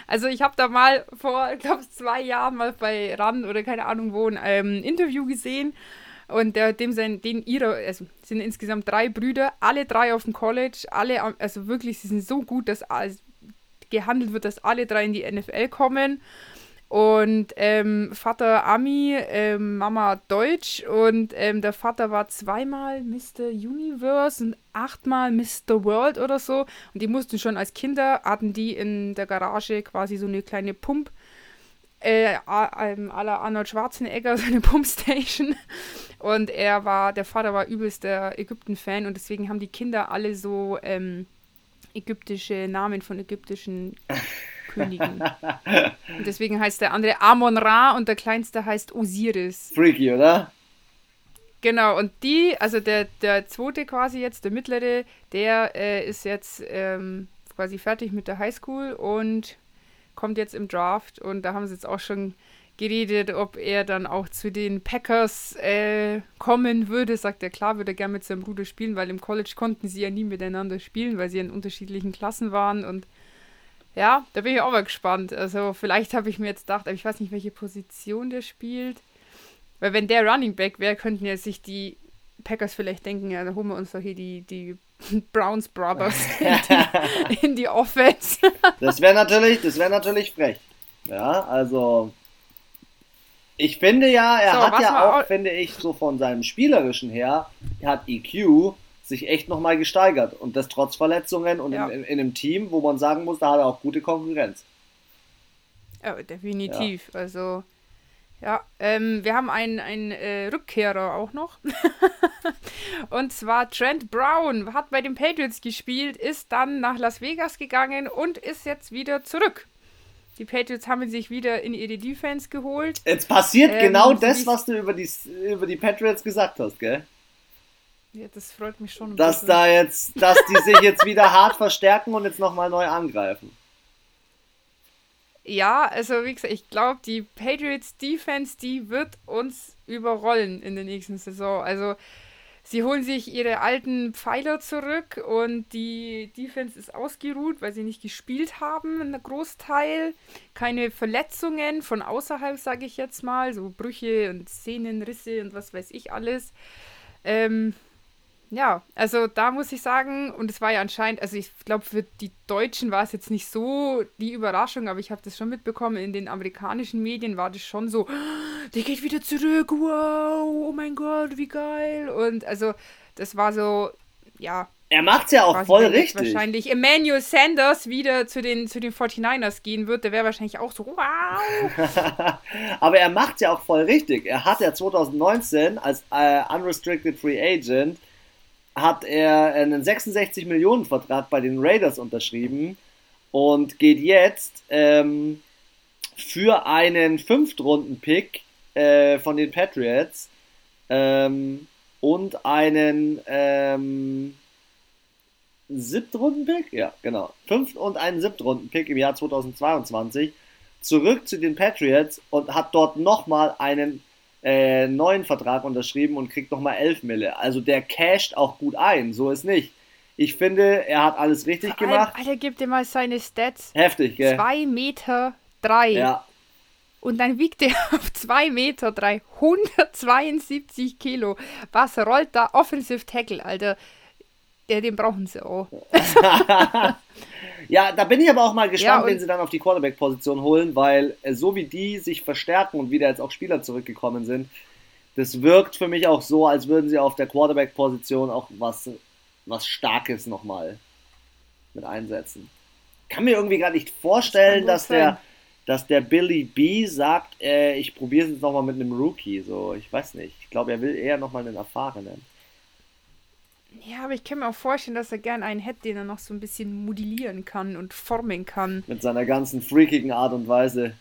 Also ich habe da mal vor, ich glaube, zwei Jahren mal bei RAN oder keine Ahnung wo ein ähm, Interview gesehen. Und der, dem sein, den ihre, also sind insgesamt drei Brüder, alle drei auf dem College, alle, also wirklich, sie sind so gut, dass gehandelt wird, dass alle drei in die NFL kommen. Und ähm, Vater Ami, ähm, Mama Deutsch und ähm, der Vater war zweimal Mr. Universe und achtmal Mr. World oder so. Und die mussten schon als Kinder, hatten die in der Garage quasi so eine kleine Pump, äh, ähm, aller Arnold Schwarzenegger, <laughs> so eine Pumpstation. Und er war, der Vater war übelst der Ägypten-Fan und deswegen haben die Kinder alle so ähm, ägyptische Namen von ägyptischen Königin. und <laughs> deswegen heißt der andere Amon Ra und der kleinste heißt Osiris. Freaky, oder? Genau, und die, also der, der zweite quasi jetzt, der mittlere, der äh, ist jetzt ähm, quasi fertig mit der Highschool und kommt jetzt im Draft und da haben sie jetzt auch schon geredet, ob er dann auch zu den Packers äh, kommen würde. Sagt er, klar, würde er gerne mit seinem Bruder spielen, weil im College konnten sie ja nie miteinander spielen, weil sie in unterschiedlichen Klassen waren und ja, da bin ich auch mal gespannt. Also vielleicht habe ich mir jetzt gedacht, aber ich weiß nicht, welche Position der spielt. Weil wenn der Running Back wäre, könnten ja sich die Packers vielleicht denken, ja, da holen wir uns doch hier die, die <laughs> Browns Brothers <laughs> in die, in die Offense. <laughs> das wäre natürlich, das wäre natürlich frech. Ja, also ich finde ja, er so, hat ja auch, auch, finde ich, so von seinem spielerischen her, er hat EQ sich echt nochmal gesteigert. Und das trotz Verletzungen und ja. in, in, in, einem Team, wo man sagen muss, da hat er auch gute Konkurrenz. Ja, definitiv. Ja. Also, ja, ähm, wir haben einen, einen äh, Rückkehrer auch noch. <laughs> und zwar Trent Brown hat bei den Patriots gespielt, ist dann nach Las Vegas gegangen und ist jetzt wieder zurück. Die Patriots haben sich wieder in ihre Defense geholt. Jetzt passiert ähm, genau das, was du über die, über die Patriots gesagt hast, gell? Ja, das freut mich schon. Dass bisschen. da jetzt, dass die sich jetzt wieder <laughs> hart verstärken und jetzt nochmal neu angreifen. Ja, also wie gesagt, ich glaube, die Patriots Defense, die wird uns überrollen in der nächsten Saison. Also sie holen sich ihre alten Pfeiler zurück und die Defense ist ausgeruht, weil sie nicht gespielt haben, ein Großteil. Keine Verletzungen von außerhalb, sage ich jetzt mal, so Brüche und Sehnenrisse und was weiß ich alles. Ähm, ja, also da muss ich sagen, und es war ja anscheinend, also ich glaube, für die Deutschen war es jetzt nicht so die Überraschung, aber ich habe das schon mitbekommen, in den amerikanischen Medien war das schon so, der geht wieder zurück, wow, oh mein Gott, wie geil. Und also das war so, ja. Er macht es ja auch voll richtig. Wahrscheinlich Emmanuel Sanders wieder zu den, zu den 49ers gehen wird, der wäre wahrscheinlich auch so, wow. <laughs> aber er macht es ja auch voll richtig. Er hat ja 2019 als äh, Unrestricted Free Agent hat er einen 66 Millionen Vertrag bei den Raiders unterschrieben und geht jetzt ähm, für einen Fünftrunden-Pick äh, von den Patriots ähm, und einen ähm, Siebtrunden-Pick? Ja, genau. Fünft und einen Siebtrunden-Pick im Jahr 2022 zurück zu den Patriots und hat dort nochmal einen äh, neuen Vertrag unterschrieben und kriegt nochmal 11 Mille. Also der casht auch gut ein, so ist nicht. Ich finde, er hat alles richtig Vor allem, gemacht. Alter, gib dir mal seine Stats. Heftig, gell? 2 Meter 3. Ja, Und dann wiegt er <laughs> auf 2 Meter 3, 172 Kilo. Was rollt da? Offensive Tackle, Alter. Ja, den brauchen sie auch. <laughs> <laughs> Ja, da bin ich aber auch mal gespannt, Ja, und- wen sie dann auf die Quarterback-Position holen, weil äh, so wie die sich verstärken und wieder jetzt auch Spieler zurückgekommen sind, das wirkt für mich auch so, als würden sie auf der Quarterback-Position auch was, was Starkes nochmal mit einsetzen. Kann mir irgendwie gar nicht vorstellen, gut dass der, dass der Billy B sagt, äh, ich probiere es jetzt nochmal mit einem Rookie. So, ich weiß nicht. Ich glaube, er will eher nochmal einen Erfahrenen. Ja, aber ich kann mir auch vorstellen, dass er gern einen hätte, den er noch so ein bisschen modellieren kann und formen kann. Mit seiner ganzen freakigen Art und Weise.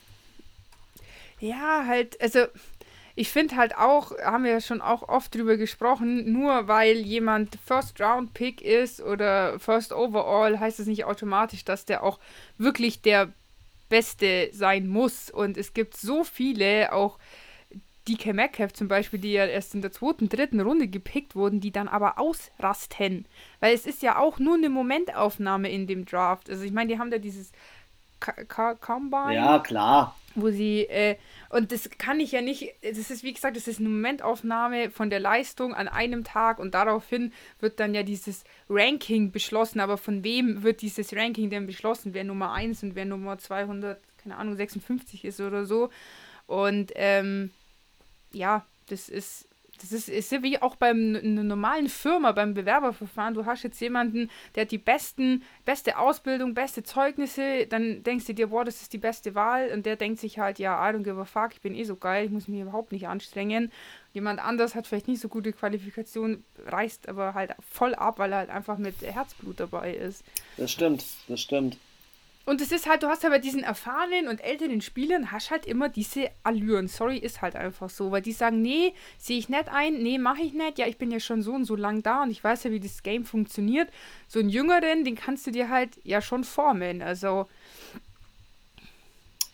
Ja, halt, also ich finde halt auch, haben wir ja schon auch oft drüber gesprochen, nur weil jemand First Round Pick ist oder First Overall, heißt es nicht automatisch, dass der auch wirklich der Beste sein muss. Und es gibt so viele, auch DK Metcalf zum Beispiel, die ja erst in der zweiten, dritten Runde gepickt wurden, die dann aber ausrasten. Weil es ist ja auch nur eine Momentaufnahme in dem Draft. Also ich meine, die haben da dieses Combine Ja, klar. wo sie, äh, und das kann ich ja nicht, das ist wie gesagt, das ist eine Momentaufnahme von der Leistung an einem Tag und daraufhin wird dann ja dieses Ranking beschlossen, aber von wem wird dieses Ranking denn beschlossen, wer Nummer 1 und wer Nummer 200, keine Ahnung, 56 ist oder so und ähm, ja, das ist das ist, ist wie auch beim in einer normalen Firma, beim Bewerberverfahren. Du hast jetzt jemanden, der hat die besten, beste Ausbildung, beste Zeugnisse, dann denkst du dir, boah, das ist die beste Wahl und der denkt sich halt, ja, I don't give a fuck, ich bin eh so geil, ich muss mich überhaupt nicht anstrengen. Jemand anders hat vielleicht nicht so gute Qualifikation, reißt aber halt voll ab, weil er halt einfach mit Herzblut dabei ist. Das stimmt, das stimmt. Und es ist halt, du hast ja bei diesen erfahrenen und älteren Spielern, hast halt immer diese Allüren. Sorry, ist halt einfach so. Weil die sagen, nee, sehe ich nicht ein, nee, mache ich nicht. Ja, ich bin ja schon so und so lang da und ich weiß ja, wie das Game funktioniert. So einen Jüngeren, den kannst du dir halt ja schon formen. Also,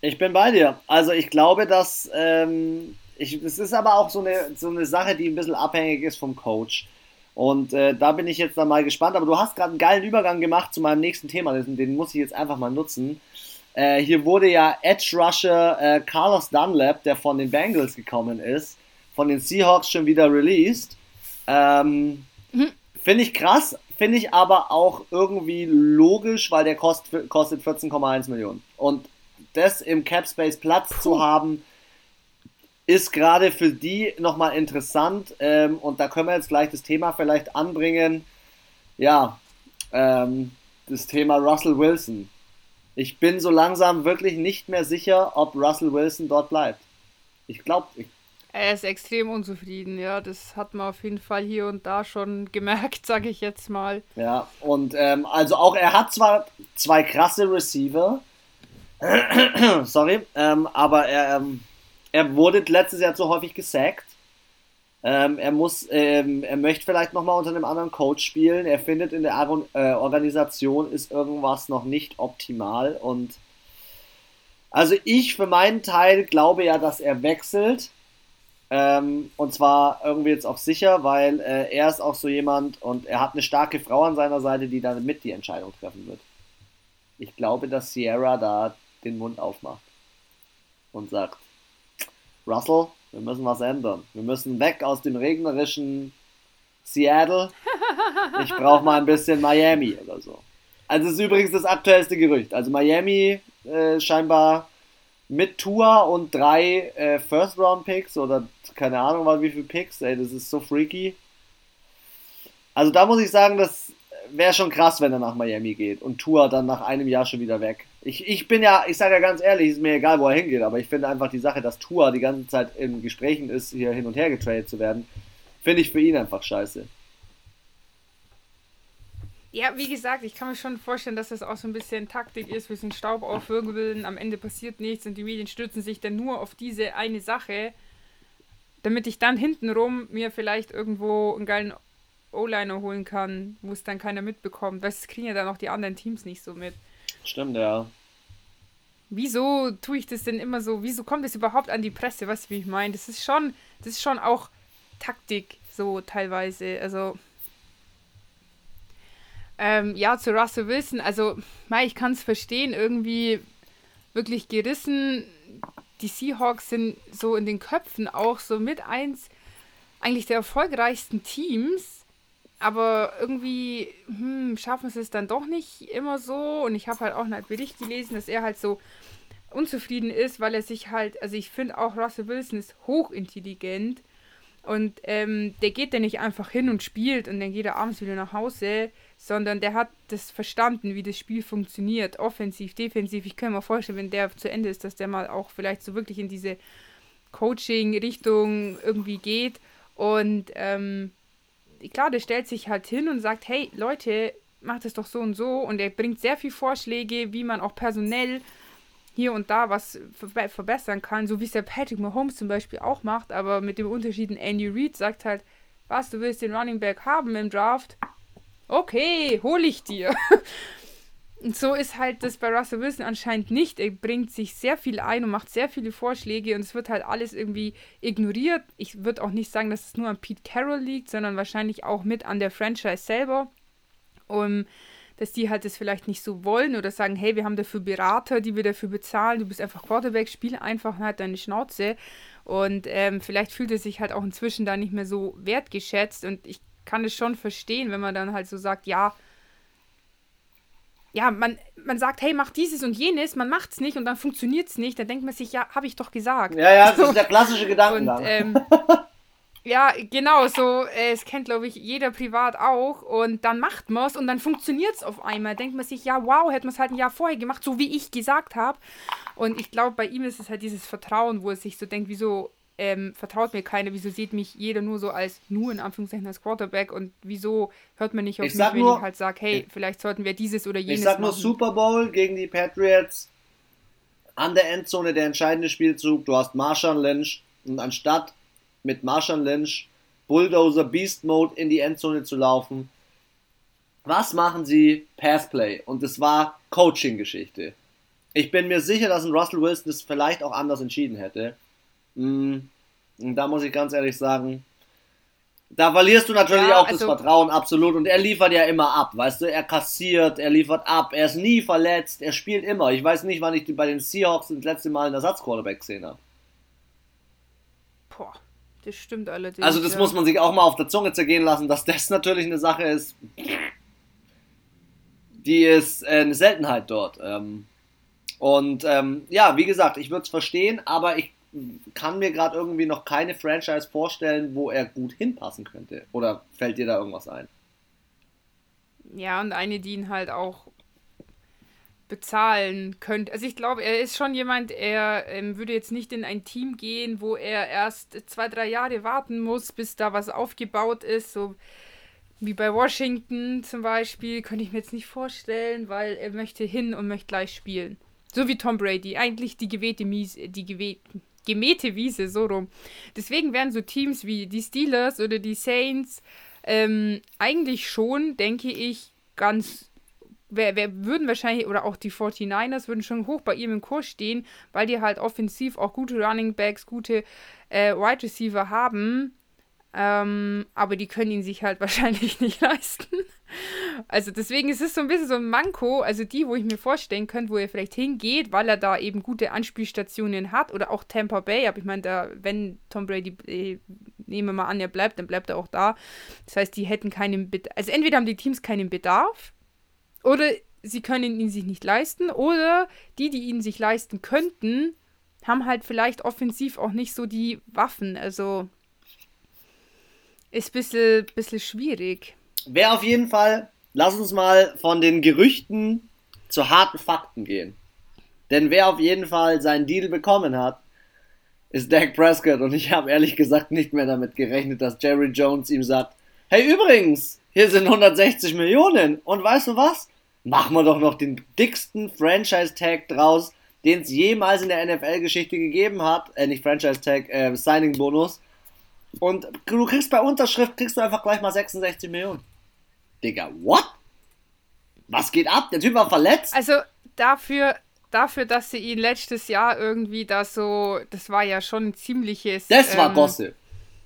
Ich bin bei dir. Also ich glaube, dass ähm, ich, es ist aber auch so eine, so eine Sache, die ein bisschen abhängig ist vom Coach. Und äh, da bin ich jetzt dann mal gespannt. Aber du hast gerade einen geilen Übergang gemacht zu meinem nächsten Thema. Den, den muss ich jetzt einfach mal nutzen. Äh, hier wurde ja Edge Rusher äh, Carlos Dunlap, der von den Bengals gekommen ist, von den Seahawks schon wieder released. Ähm, Finde ich krass, finde ich aber auch irgendwie logisch, weil der kost, kostet 14,1 Millionen. Und das im Cap Space Platz zu haben, ist gerade für die nochmal interessant. Ähm, und da können wir jetzt gleich das Thema vielleicht anbringen. Ja, ähm, das Thema Russell Wilson. Ich bin so langsam wirklich nicht mehr sicher, ob Russell Wilson dort bleibt. Ich glaube, ich er ist extrem unzufrieden, ja. Das hat man auf jeden Fall hier und da schon <laughs> gemerkt, sage ich jetzt mal. Ja, und ähm, also auch er hat zwar zwei krasse Receiver, <clears throat> sorry, ähm, aber er, ähm, er wurde letztes Jahr zu häufig gesackt. Ähm, er muss, ähm, er möchte vielleicht nochmal unter einem anderen Coach spielen. Er findet in der Ar äh, Organisation ist irgendwas noch nicht optimal und also ich für meinen Teil glaube ja, dass er wechselt. Ähm, und zwar irgendwie jetzt auch sicher, weil äh, er ist auch so jemand und er hat eine starke Frau an seiner Seite, die dann mit die Entscheidung treffen wird. Ich glaube, dass Sierra da den Mund aufmacht und sagt, Russell, wir müssen was ändern. Wir müssen weg aus dem regnerischen Seattle. Ich brauche mal ein bisschen Miami oder so. Also ist übrigens das aktuellste Gerücht. Also Miami äh, scheinbar mit Tour und drei äh, First-Round-Picks oder keine Ahnung wie viele Picks, ey, das ist so freaky. Also da muss ich sagen, das wäre schon krass, wenn er nach Miami geht und Tour dann nach einem Jahr schon wieder weg. Ich, ich bin ja, ich sage ja ganz ehrlich, ist mir egal, wo er hingeht, aber ich finde einfach die Sache, dass Tour die ganze Zeit in Gesprächen ist, hier hin und her getradet zu werden, finde ich für ihn einfach scheiße. Ja, wie gesagt, ich kann mir schon vorstellen, dass das auch so ein bisschen Taktik ist, wir sind Staub aufwirbeln, am Ende passiert nichts und die Medien stürzen sich dann nur auf diese eine Sache, damit ich dann hintenrum mir vielleicht irgendwo einen geilen O-Liner holen kann, wo es dann keiner mitbekommt. Weil es kriegen ja dann auch die anderen Teams nicht so mit. Stimmt, ja. Wieso tue ich das denn immer so? Wieso kommt es überhaupt an die Presse? Weißt du, wie ich meine? Das ist schon, das ist schon auch Taktik, so teilweise. Also. Ähm, ja, zu Russell Wilson, also, ich kann es verstehen, irgendwie wirklich gerissen. Die Seahawks sind so in den Köpfen auch so mit eins eigentlich der erfolgreichsten Teams, aber irgendwie hm, schaffen sie es dann doch nicht immer so. Und ich habe halt auch einen Bericht gelesen, dass er halt so unzufrieden ist, weil er sich halt, also ich finde auch Russell Wilson ist hochintelligent und ähm, der geht dann nicht einfach hin und spielt und dann geht er abends wieder nach Hause, sondern der hat das verstanden, wie das Spiel funktioniert, offensiv, defensiv. Ich kann mir vorstellen, wenn der zu Ende ist, dass der mal auch vielleicht so wirklich in diese Coaching-Richtung irgendwie geht. Und ähm, klar, der stellt sich halt hin und sagt, hey Leute, macht es doch so und so. Und er bringt sehr viele Vorschläge, wie man auch personell hier und da was verbessern kann, so wie es der Patrick Mahomes zum Beispiel auch macht, aber mit dem Unterschied, Andy Reid sagt halt, was, du willst den Running Back haben im Draft? Okay, hol ich dir. <laughs> Und so ist halt das bei Russell Wilson anscheinend nicht. Er bringt sich sehr viel ein und macht sehr viele Vorschläge und es wird halt alles irgendwie ignoriert. Ich würde auch nicht sagen, dass es nur an Pete Carroll liegt, sondern wahrscheinlich auch mit an der Franchise selber. Um, dass die halt das vielleicht nicht so wollen oder sagen, hey, wir haben dafür Berater, die wir dafür bezahlen, du bist einfach Quarterback, spiel einfach halt deine Schnauze. Und ähm, vielleicht fühlt er sich halt auch inzwischen da nicht mehr so wertgeschätzt und ich kann es schon verstehen, wenn man dann halt so sagt, ja, ja, man, man sagt, hey, mach dieses und jenes, man macht es nicht und dann funktioniert es nicht, dann denkt man sich, ja, habe ich doch gesagt. Ja, ja, das ist <laughs> der klassische Gedankengang. Und, ähm, <laughs> Ja, genau, so, äh, es kennt, glaube ich, jeder privat auch. Und dann macht man es und dann funktioniert es auf einmal. Denkt man sich, ja, wow, hätte man es halt ein Jahr vorher gemacht, so wie ich gesagt habe. Und ich glaube, bei ihm ist es halt dieses Vertrauen, wo er sich so denkt, wieso ähm, vertraut mir keiner, wieso sieht mich jeder nur so als, nur in Anführungszeichen als Quarterback und wieso hört man nicht auf ich mich, wenn nur, ich halt sage, hey, vielleicht sollten wir dieses oder jenes Ich sag nur machen. Super Bowl gegen die Patriots, an der Endzone der entscheidende Spielzug, du hast Marshall Lynch und anstatt mit Marshall Lynch, Bulldozer Beast Mode in die Endzone zu laufen. Was machen sie? Passplay. Und es war Coaching-Geschichte. Ich bin mir sicher, dass ein Russell Wilson das vielleicht auch anders entschieden hätte. Mm, und da muss ich ganz ehrlich sagen, da verlierst du natürlich ja, auch also, das Vertrauen absolut. Und er liefert ja immer ab, weißt du? Er kassiert, er liefert ab, er ist nie verletzt, er spielt immer. Ich weiß nicht, wann ich bei den Seahawks das letzte Mal einen Ersatzquarterback gesehen habe. Boah. Das stimmt allerdings. Also das ja. muss man sich auch mal auf der Zunge zergehen lassen, dass das natürlich eine Sache ist, die ist äh, eine Seltenheit dort. Ähm, und ähm, ja, wie gesagt, ich würde es verstehen, aber ich kann mir gerade irgendwie noch keine Franchise vorstellen, wo er gut hinpassen könnte. Oder fällt dir da irgendwas ein? Ja, und eine, die ihn halt auch bezahlen könnte. Also ich glaube, er ist schon jemand, er ähm, würde jetzt nicht in ein Team gehen, wo er erst zwei, drei Jahre warten muss, bis da was aufgebaut ist. So wie bei Washington zum Beispiel, könnte ich mir jetzt nicht vorstellen, weil er möchte hin und möchte gleich spielen. So wie Tom Brady. Eigentlich die gewähte Miese, die gewe gemähte Wiese, so rum. Deswegen wären so Teams wie die Steelers oder die Saints ähm, eigentlich schon, denke ich, ganz wer, wer würden wahrscheinlich, oder auch die 49ers würden schon hoch bei ihm im Kurs stehen, weil die halt offensiv auch gute Running Backs, gute äh, Wide Receiver haben. Ähm, aber die können ihn sich halt <laughs> wahrscheinlich nicht leisten. Also deswegen ist es so ein bisschen so ein Manko, also die, wo ich mir vorstellen könnte, wo er vielleicht hingeht, weil er da eben gute Anspielstationen hat oder auch Tampa Bay, aber ich meine, wenn Tom Brady, äh, nehmen wir mal an, er bleibt, dann bleibt er auch da. Das heißt, die hätten keinen Bedarf, also entweder haben die Teams keinen Bedarf oder sie können ihn sich nicht leisten. Oder die, die ihn sich leisten könnten, haben halt vielleicht offensiv auch nicht so die Waffen. Also ist ein bisschen, bisschen schwierig. Wäre auf jeden Fall, lass uns mal von den Gerüchten zu harten Fakten gehen. Denn wer auf jeden Fall seinen Deal bekommen hat, ist Dak Prescott. Und ich habe ehrlich gesagt nicht mehr damit gerechnet, dass Jerry Jones ihm sagt, hey übrigens, hier sind 160 Millionen. Und weißt du was? machen wir doch noch den dicksten Franchise-Tag draus, den es jemals in der NFL-Geschichte gegeben hat. Äh, nicht Franchise-Tag, äh, Signing-Bonus. Und du kriegst bei Unterschrift, kriegst du einfach gleich mal 66 Millionen. Digga, what? Was geht ab? Der Typ war verletzt. Also dafür, dafür, dass sie ihn letztes Jahr irgendwie da so, das war ja schon ein ziemliches. Das war ähm, Gossip.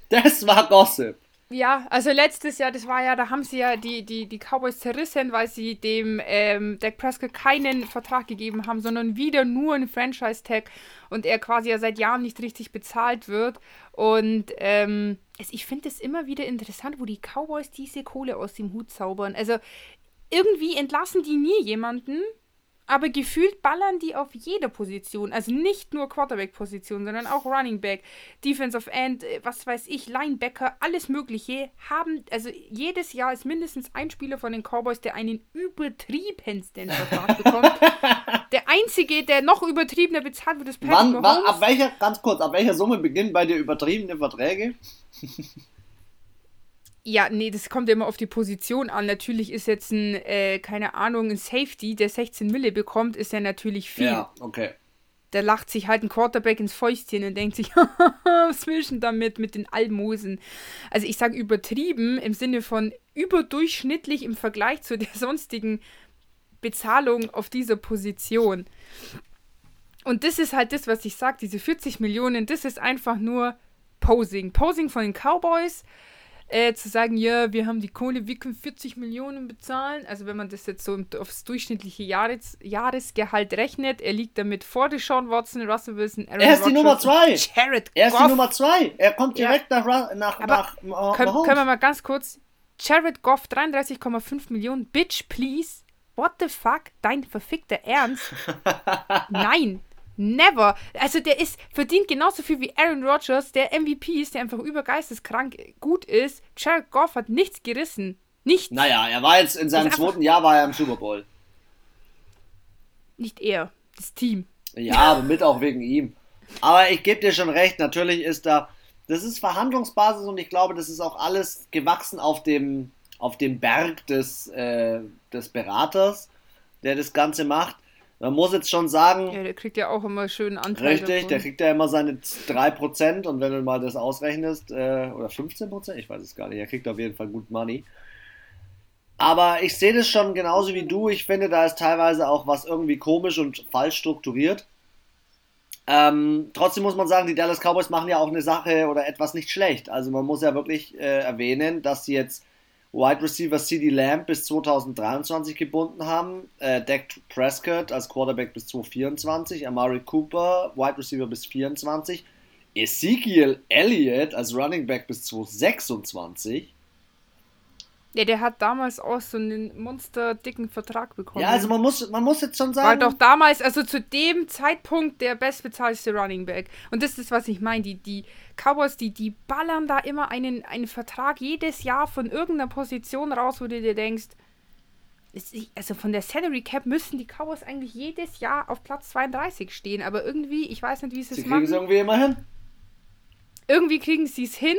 Das war Gossip. Ja, also letztes Jahr, das war ja, da haben sie ja die, die, die Cowboys zerrissen, weil sie dem ähm, Dak Prescott keinen Vertrag gegeben haben, sondern wieder nur einen Franchise-Tag und er quasi ja seit Jahren nicht richtig bezahlt wird. Und ähm, ich finde es immer wieder interessant, wo die Cowboys diese Kohle aus dem Hut zaubern. Also irgendwie entlassen die nie jemanden, aber gefühlt ballern die auf jeder Position. Also nicht nur Quarterback-Position, sondern auch Running Back, Defensive End, äh, was weiß ich, Linebacker, alles Mögliche. Haben, also jedes Jahr ist mindestens ein Spieler von den Cowboys, der einen übertriebensten Vertrag bekommt. <laughs> der einzige, der noch übertriebener bezahlt wird, ist Patrick wann, wann, ab welcher, ganz kurz, ab welcher Summe beginnen bei dir übertriebene Verträge? <laughs> Ja, nee, das kommt ja immer auf die Position an. Natürlich ist jetzt ein, äh, keine Ahnung, ein Safety, der 16 Mille bekommt, ist ja natürlich viel. Ja, okay. Da lacht sich halt ein Quarterback ins Fäustchen und denkt sich, <laughs> was will ich denn damit mit den Almosen? Also ich sage übertrieben im Sinne von überdurchschnittlich im Vergleich zu der <laughs> sonstigen Bezahlung auf dieser Position. Und das ist halt das, was ich sage, diese 40 Millionen, das ist einfach nur Posing. Posing von den Cowboys äh, zu sagen, ja, wir haben die Kohle, wir können 40 Millionen bezahlen. Also wenn man das jetzt so aufs durchschnittliche Jahres Jahresgehalt rechnet, er liegt damit vor Deshaun Watson, Russell Wilson, Aaron Er ist Rodgers die Nummer zwei. Jared er ist Goff. die Nummer zwei. Er kommt direkt ja. nach, nach, Aber nach können, können wir mal ganz kurz, Jared Goff, 33,5 Millionen, Bitch, please. What the fuck? Dein verfickter Ernst? <laughs> Nein, Never. Also der ist, verdient genauso viel wie Aaron Rodgers, der MVP ist, der einfach übergeisteskrank gut ist. Jared Goff hat nichts gerissen. Nichts. Naja, er war jetzt in seinem zweiten Jahr war er im Super Bowl. Nicht er, das Team. Ja, aber mit auch wegen ihm. Aber ich gebe dir schon recht, natürlich ist da, das ist Verhandlungsbasis und ich glaube, das ist auch alles gewachsen auf dem, auf dem Berg des, äh, des Beraters, der das Ganze macht. Man muss jetzt schon sagen. Ja, der kriegt ja auch immer schön Anteil. Richtig, davon. der kriegt ja immer seine 3% und wenn du mal das ausrechnest, äh, oder 15%, ich weiß es gar nicht, er kriegt auf jeden Fall gut Money. Aber ich sehe das schon genauso wie du. Ich finde, da ist teilweise auch was irgendwie komisch und falsch strukturiert. Ähm, trotzdem muss man sagen, die Dallas Cowboys machen ja auch eine Sache oder etwas nicht schlecht. Also man muss ja wirklich äh, erwähnen, dass sie jetzt Wide Receiver CD Lamb bis 2023 gebunden haben, äh, Dak Prescott als Quarterback bis 2024, Amari Cooper, Wide Receiver bis 2024, Ezekiel Elliott als Running Back bis 2026 ja, der hat damals auch so einen monsterdicken Vertrag bekommen. Ja, also man muss, man muss jetzt schon sagen. War doch damals, also zu dem Zeitpunkt der bestbezahlte Running Back. Und das ist, was ich meine. Die, die Cowboys, die, die ballern da immer einen, einen Vertrag jedes Jahr von irgendeiner Position raus, wo du dir denkst, also von der Salary Cap müssten die Cowboys eigentlich jedes Jahr auf Platz 32 stehen. Aber irgendwie, ich weiß nicht, wie sie es machen. Sie kriegen es irgendwie immer hin. Irgendwie kriegen sie es hin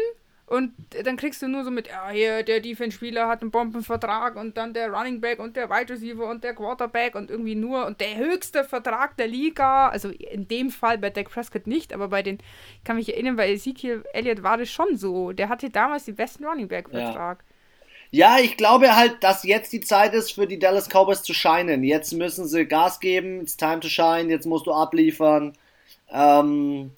und dann kriegst du nur so mit, ja, hier, der Defense-Spieler hat einen Bombenvertrag und dann der Running Back und der Wide Receiver und der Quarterback und irgendwie nur und der höchste Vertrag der Liga. Also in dem Fall bei Dak Prescott nicht, aber bei den, ich kann mich erinnern, bei Ezekiel Elliott war das schon so. Der hatte damals den besten Running Back-Vertrag. Ja. ja. ich glaube halt, dass jetzt die Zeit ist für die Dallas Cowboys zu scheinen. Jetzt müssen sie Gas geben, it's time to shine, jetzt musst du abliefern. Ähm,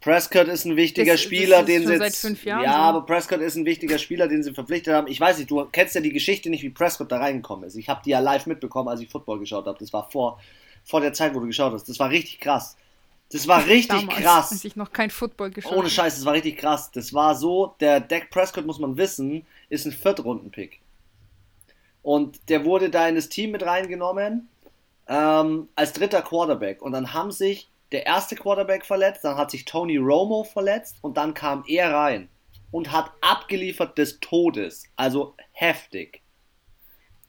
Prescott ist ein wichtiger das, Spieler, das den sie jetzt, Ja, so. aber Prescott ist ein wichtiger Spieler, den sie verpflichtet haben. Ich weiß nicht, du kennst ja die Geschichte nicht, wie Prescott da reingekommen ist. Ich habe die ja live mitbekommen, als ich Football geschaut habe. Das war vor, vor der Zeit, wo du geschaut hast. Das war richtig krass. Das war <laughs> richtig Damals, krass. Als ich noch kein Football geschaut Ohne Scheiß, das war richtig krass. Das war so, der Dak Prescott, muss man wissen, ist ein Viertrunden-Pick. Und der wurde da in das Team mit reingenommen ähm, als dritter Quarterback. Und dann haben sich der erste Quarterback verletzt, dann hat sich Tony Romo verletzt und dann kam er rein und hat abgeliefert des Todes. Also heftig.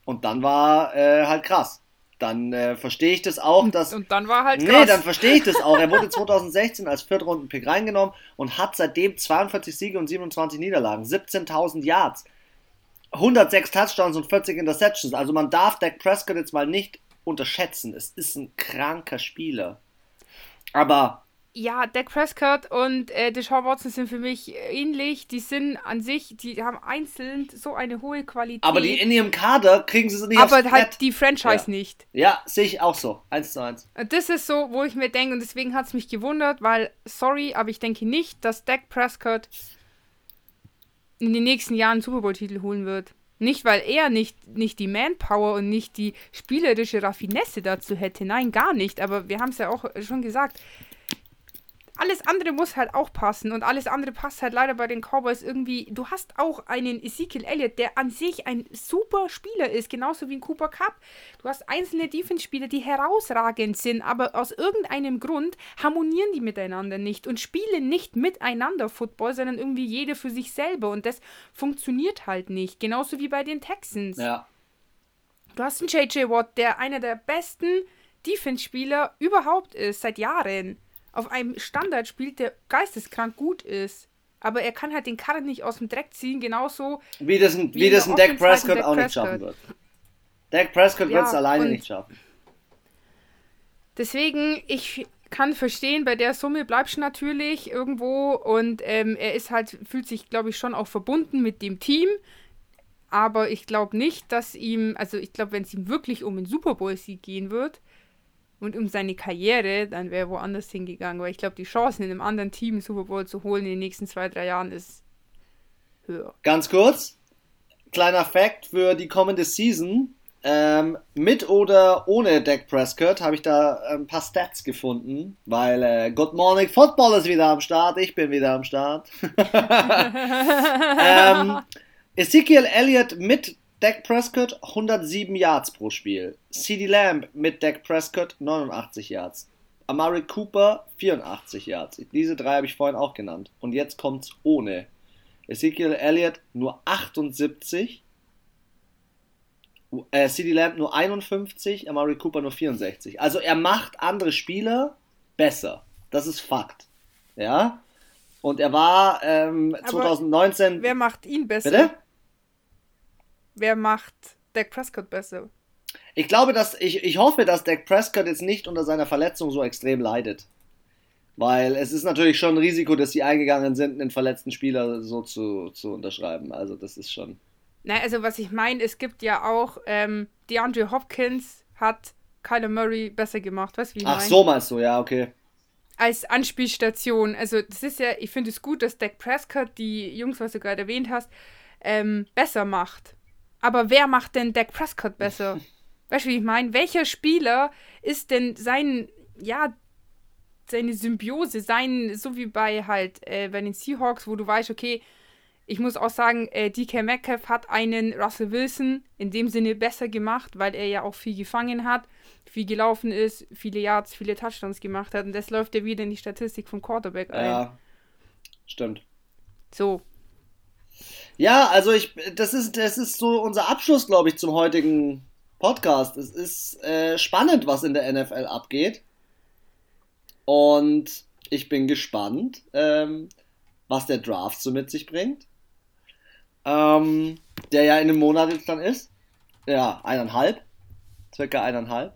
Und dann war äh, halt krass. Dann äh, verstehe ich das auch, dass. Und dann war halt krass. Nee, dann verstehe ich das auch. Er wurde <laughs> 2016 als Viertrunden-Pick reingenommen und hat seitdem 42 Siege und 27 Niederlagen, 17.000 Yards, 106 Touchdowns und 40 Interceptions. Also man darf Dak Prescott jetzt mal nicht unterschätzen. Es ist ein kranker Spieler. Aber Ja, Dak Prescott und äh, Deshaun Watson sind für mich ähnlich. Die sind an sich, die haben einzeln so eine hohe Qualität. Aber die in ihrem Kader kriegen sie es nicht Aber halt Brett. die Franchise ja. nicht. Ja, sehe ich auch so. Eins zu eins. Das ist so, wo ich mir denke, und deswegen hat es mich gewundert, weil, sorry, aber ich denke nicht, dass Dak Prescott in den nächsten Jahren einen Super Bowl-Titel holen wird. Nicht, weil er nicht, nicht die Manpower und nicht die spielerische Raffinesse dazu hätte. Nein, gar nicht. Aber wir haben es ja auch schon gesagt alles andere muss halt auch passen und alles andere passt halt leider bei den Cowboys irgendwie. Du hast auch einen Ezekiel Elliott, der an sich ein super Spieler ist, genauso wie ein Cooper Cup. Du hast einzelne Defense-Spieler, die herausragend sind, aber aus irgendeinem Grund harmonieren die miteinander nicht und spielen nicht miteinander Football, sondern irgendwie jeder für sich selber und das funktioniert halt nicht. Genauso wie bei den Texans. Ja. Du hast einen JJ Watt, der einer der besten Defense-Spieler überhaupt ist, seit Jahren auf einem Standard spielt, der geisteskrank gut ist. Aber er kann halt den Karren nicht aus dem Dreck ziehen, genauso wie das ein, wie, wie das ein Dak Prescott Dak auch nicht schaffen wird. Dak Prescott ja, wird es alleine nicht schaffen. Deswegen, ich kann verstehen, bei der Summe bleibst du natürlich irgendwo und ähm, er ist halt, fühlt sich, glaube ich, schon auch verbunden mit dem Team. Aber ich glaube nicht, dass ihm, also ich glaube, wenn es ihm wirklich um den Super Bowl-Sieg gehen wird, und um seine Karriere, dann wäre er woanders hingegangen. Weil ich glaube, die Chancen in einem anderen Team Super Bowl zu holen in den nächsten zwei, drei Jahren ist höher. Ganz kurz, kleiner Fact für die kommende Season. Ähm, mit oder ohne Dak Prescott habe ich da ein paar Stats gefunden, weil äh, Good Morning Football ist wieder am Start, ich bin wieder am Start. <laughs> ähm, Ezekiel Elliott mit Dak Prescott 107 Yards pro Spiel. CeeDee Lamb mit Dak Prescott 89 Yards. Amari Cooper 84 Yards. Diese drei habe ich vorhin auch genannt. Und jetzt kommt es ohne. Ezekiel Elliott nur 78. Äh, CeeDee Lamb nur 51. Amari Cooper nur 64. Also er macht andere Spieler besser. Das ist Fakt. Ja. Und er war ähm, 2019. Wer macht ihn besser? Bitte? Wer macht Dak Prescott besser? Ich glaube, dass ich, ich hoffe, dass Dak Prescott jetzt nicht unter seiner Verletzung so extrem leidet. Weil es ist natürlich schon ein Risiko, dass sie eingegangen sind, einen verletzten Spieler so zu, zu unterschreiben. Also das ist schon. Nein, also was ich meine, es gibt ja auch, ähm, DeAndre Hopkins hat Kyler Murray besser gemacht, weißt du, wie ich Ach mein? so meinst du, ja, okay. Als Anspielstation. Also das ist ja, ich finde es gut, dass Dak Prescott, die Jungs, was du gerade erwähnt hast, ähm, besser macht. Aber wer macht denn Dak Prescott besser? <laughs> weißt du, wie ich meine? Welcher Spieler ist denn sein, ja, seine Symbiose, sein, so wie bei halt äh, bei den Seahawks, wo du weißt, okay, ich muss auch sagen, äh, DK Metcalf hat einen Russell Wilson in dem Sinne besser gemacht, weil er ja auch viel gefangen hat, viel gelaufen ist, viele Yards, viele Touchdowns gemacht hat und das läuft ja wieder in die Statistik vom Quarterback ein. Ja, stimmt. So, ja, also ich, das ist, das ist so unser Abschluss, glaube ich, zum heutigen Podcast. Es ist äh, spannend, was in der NFL abgeht. Und ich bin gespannt, ähm, was der Draft so mit sich bringt. Ähm, der ja in einem Monat jetzt dann ist. Ja, eineinhalb. Circa eineinhalb.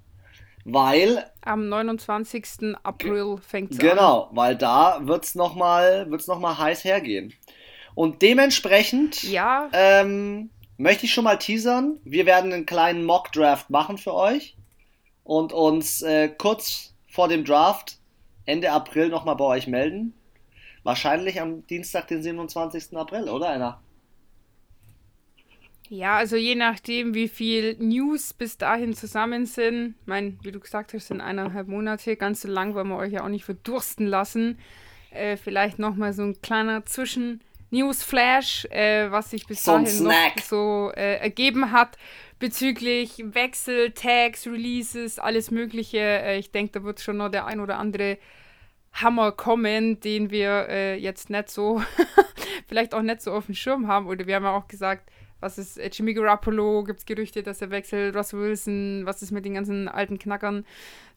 Weil. Am 29. April fängt es an. Genau, weil da wird es nochmal noch heiß hergehen. Und dementsprechend ja. ähm, möchte ich schon mal teasern. Wir werden einen kleinen Mock-Draft machen für euch und uns äh, kurz vor dem Draft Ende April nochmal bei euch melden. Wahrscheinlich am Dienstag, den 27. April, oder einer? Ja, also je nachdem, wie viel News bis dahin zusammen sind. Ich meine, wie du gesagt hast, sind eineinhalb Monate. Ganz so lang wollen wir euch ja auch nicht verdursten lassen. Äh, vielleicht nochmal so ein kleiner Zwischen- Newsflash, äh, was sich bis so dahin noch so äh, ergeben hat bezüglich Wechsel, Tags, Releases, alles Mögliche. Äh, ich denke, da wird schon noch der ein oder andere Hammer kommen, den wir äh, jetzt nicht so, <laughs> vielleicht auch nicht so auf dem Schirm haben. Oder wir haben ja auch gesagt, was ist äh, Jimmy Garoppolo, gibt es Gerüchte, dass er wechselt, Russell Wilson, was ist mit den ganzen alten Knackern,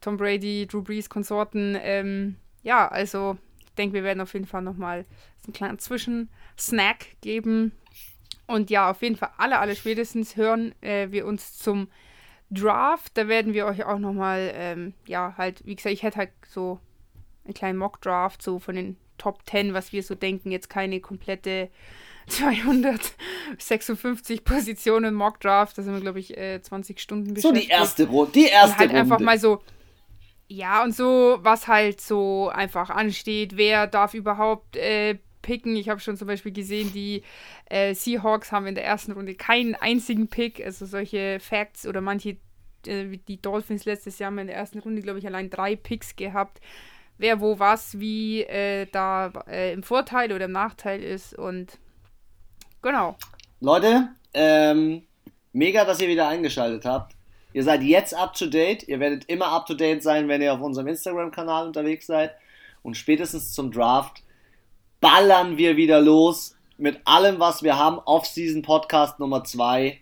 Tom Brady, Drew Brees, Konsorten. Ähm, ja, also denke, wir werden auf jeden Fall nochmal einen kleinen Zwischensnack geben. Und ja, auf jeden Fall alle, alle spätestens hören äh, wir uns zum Draft. Da werden wir euch auch nochmal, ähm, ja, halt, wie gesagt, ich hätte halt so einen kleinen Mock-Draft, so von den Top 10, was wir so denken, jetzt keine komplette <laughs> 256 Positionen Mock Draft, da sind wir, glaube ich, äh, 20 Stunden beschäftigt. So die erste Runde, die erste und halt Runde. einfach mal so, ja, und so, was halt so einfach ansteht, wer darf überhaupt äh, picken. Ich habe schon zum Beispiel gesehen, die äh, Seahawks haben in der ersten Runde keinen einzigen Pick, also solche Facts oder manche, äh, die Dolphins letztes Jahr haben in der ersten Runde, glaube ich, allein drei Picks gehabt wer wo was wie äh, da äh, im Vorteil oder im Nachteil ist und Genau. Leute, ähm, mega, dass ihr wieder eingeschaltet habt. Ihr seid jetzt up to date. Ihr werdet immer up to date sein, wenn ihr auf unserem Instagram-Kanal unterwegs seid. Und spätestens zum Draft ballern wir wieder los mit allem, was wir haben. Off-Season Podcast Nummer 2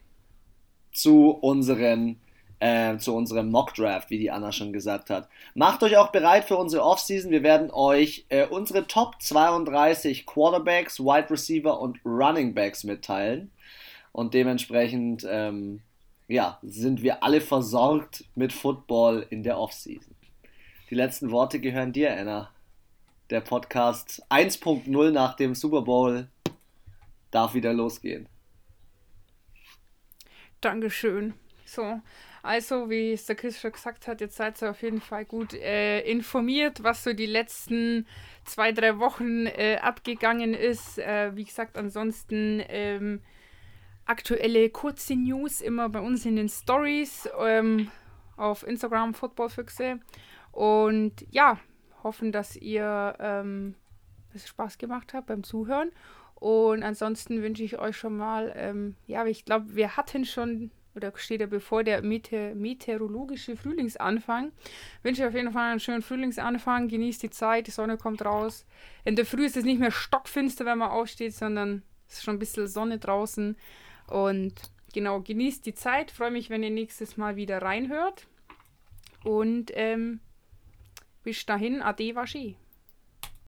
zu unseren äh, unserem Mock Draft, wie die Anna schon gesagt hat. Macht euch auch bereit für unsere Offseason. Wir werden euch äh, unsere Top 32 Quarterbacks, Wide Receiver und Running Backs mitteilen. Und dementsprechend, ähm, ja, sind wir alle versorgt mit Football in der Offseason. Die letzten Worte gehören dir, Anna. Der Podcast 1.0 nach dem Super Bowl darf wieder losgehen. Dankeschön. So, also, wie es der Chris schon gesagt hat, jetzt seid ihr auf jeden Fall gut äh, informiert, was so die letzten zwei, drei Wochen äh, abgegangen ist. Äh, wie gesagt, ansonsten ähm, aktuelle kurze News immer bei uns in den Stories ähm, auf Instagram Footballfüchse. Und ja, hoffen, dass ihr ähm, es Spaß gemacht habt beim Zuhören. Und ansonsten wünsche ich euch schon mal, ähm, ja, ich glaube, wir hatten schon oder steht ja bevor der Meteor meteorologische Frühlingsanfang. Wünsche ich auf jeden Fall einen schönen Frühlingsanfang. Genießt die Zeit, die Sonne kommt raus. In der Früh ist es nicht mehr stockfinster, wenn man aufsteht, sondern es ist schon ein bisschen Sonne draußen. Und genau, genießt die Zeit. Freue mich, wenn ihr nächstes Mal wieder reinhört. Und ähm, bis dahin, Ade Waschi.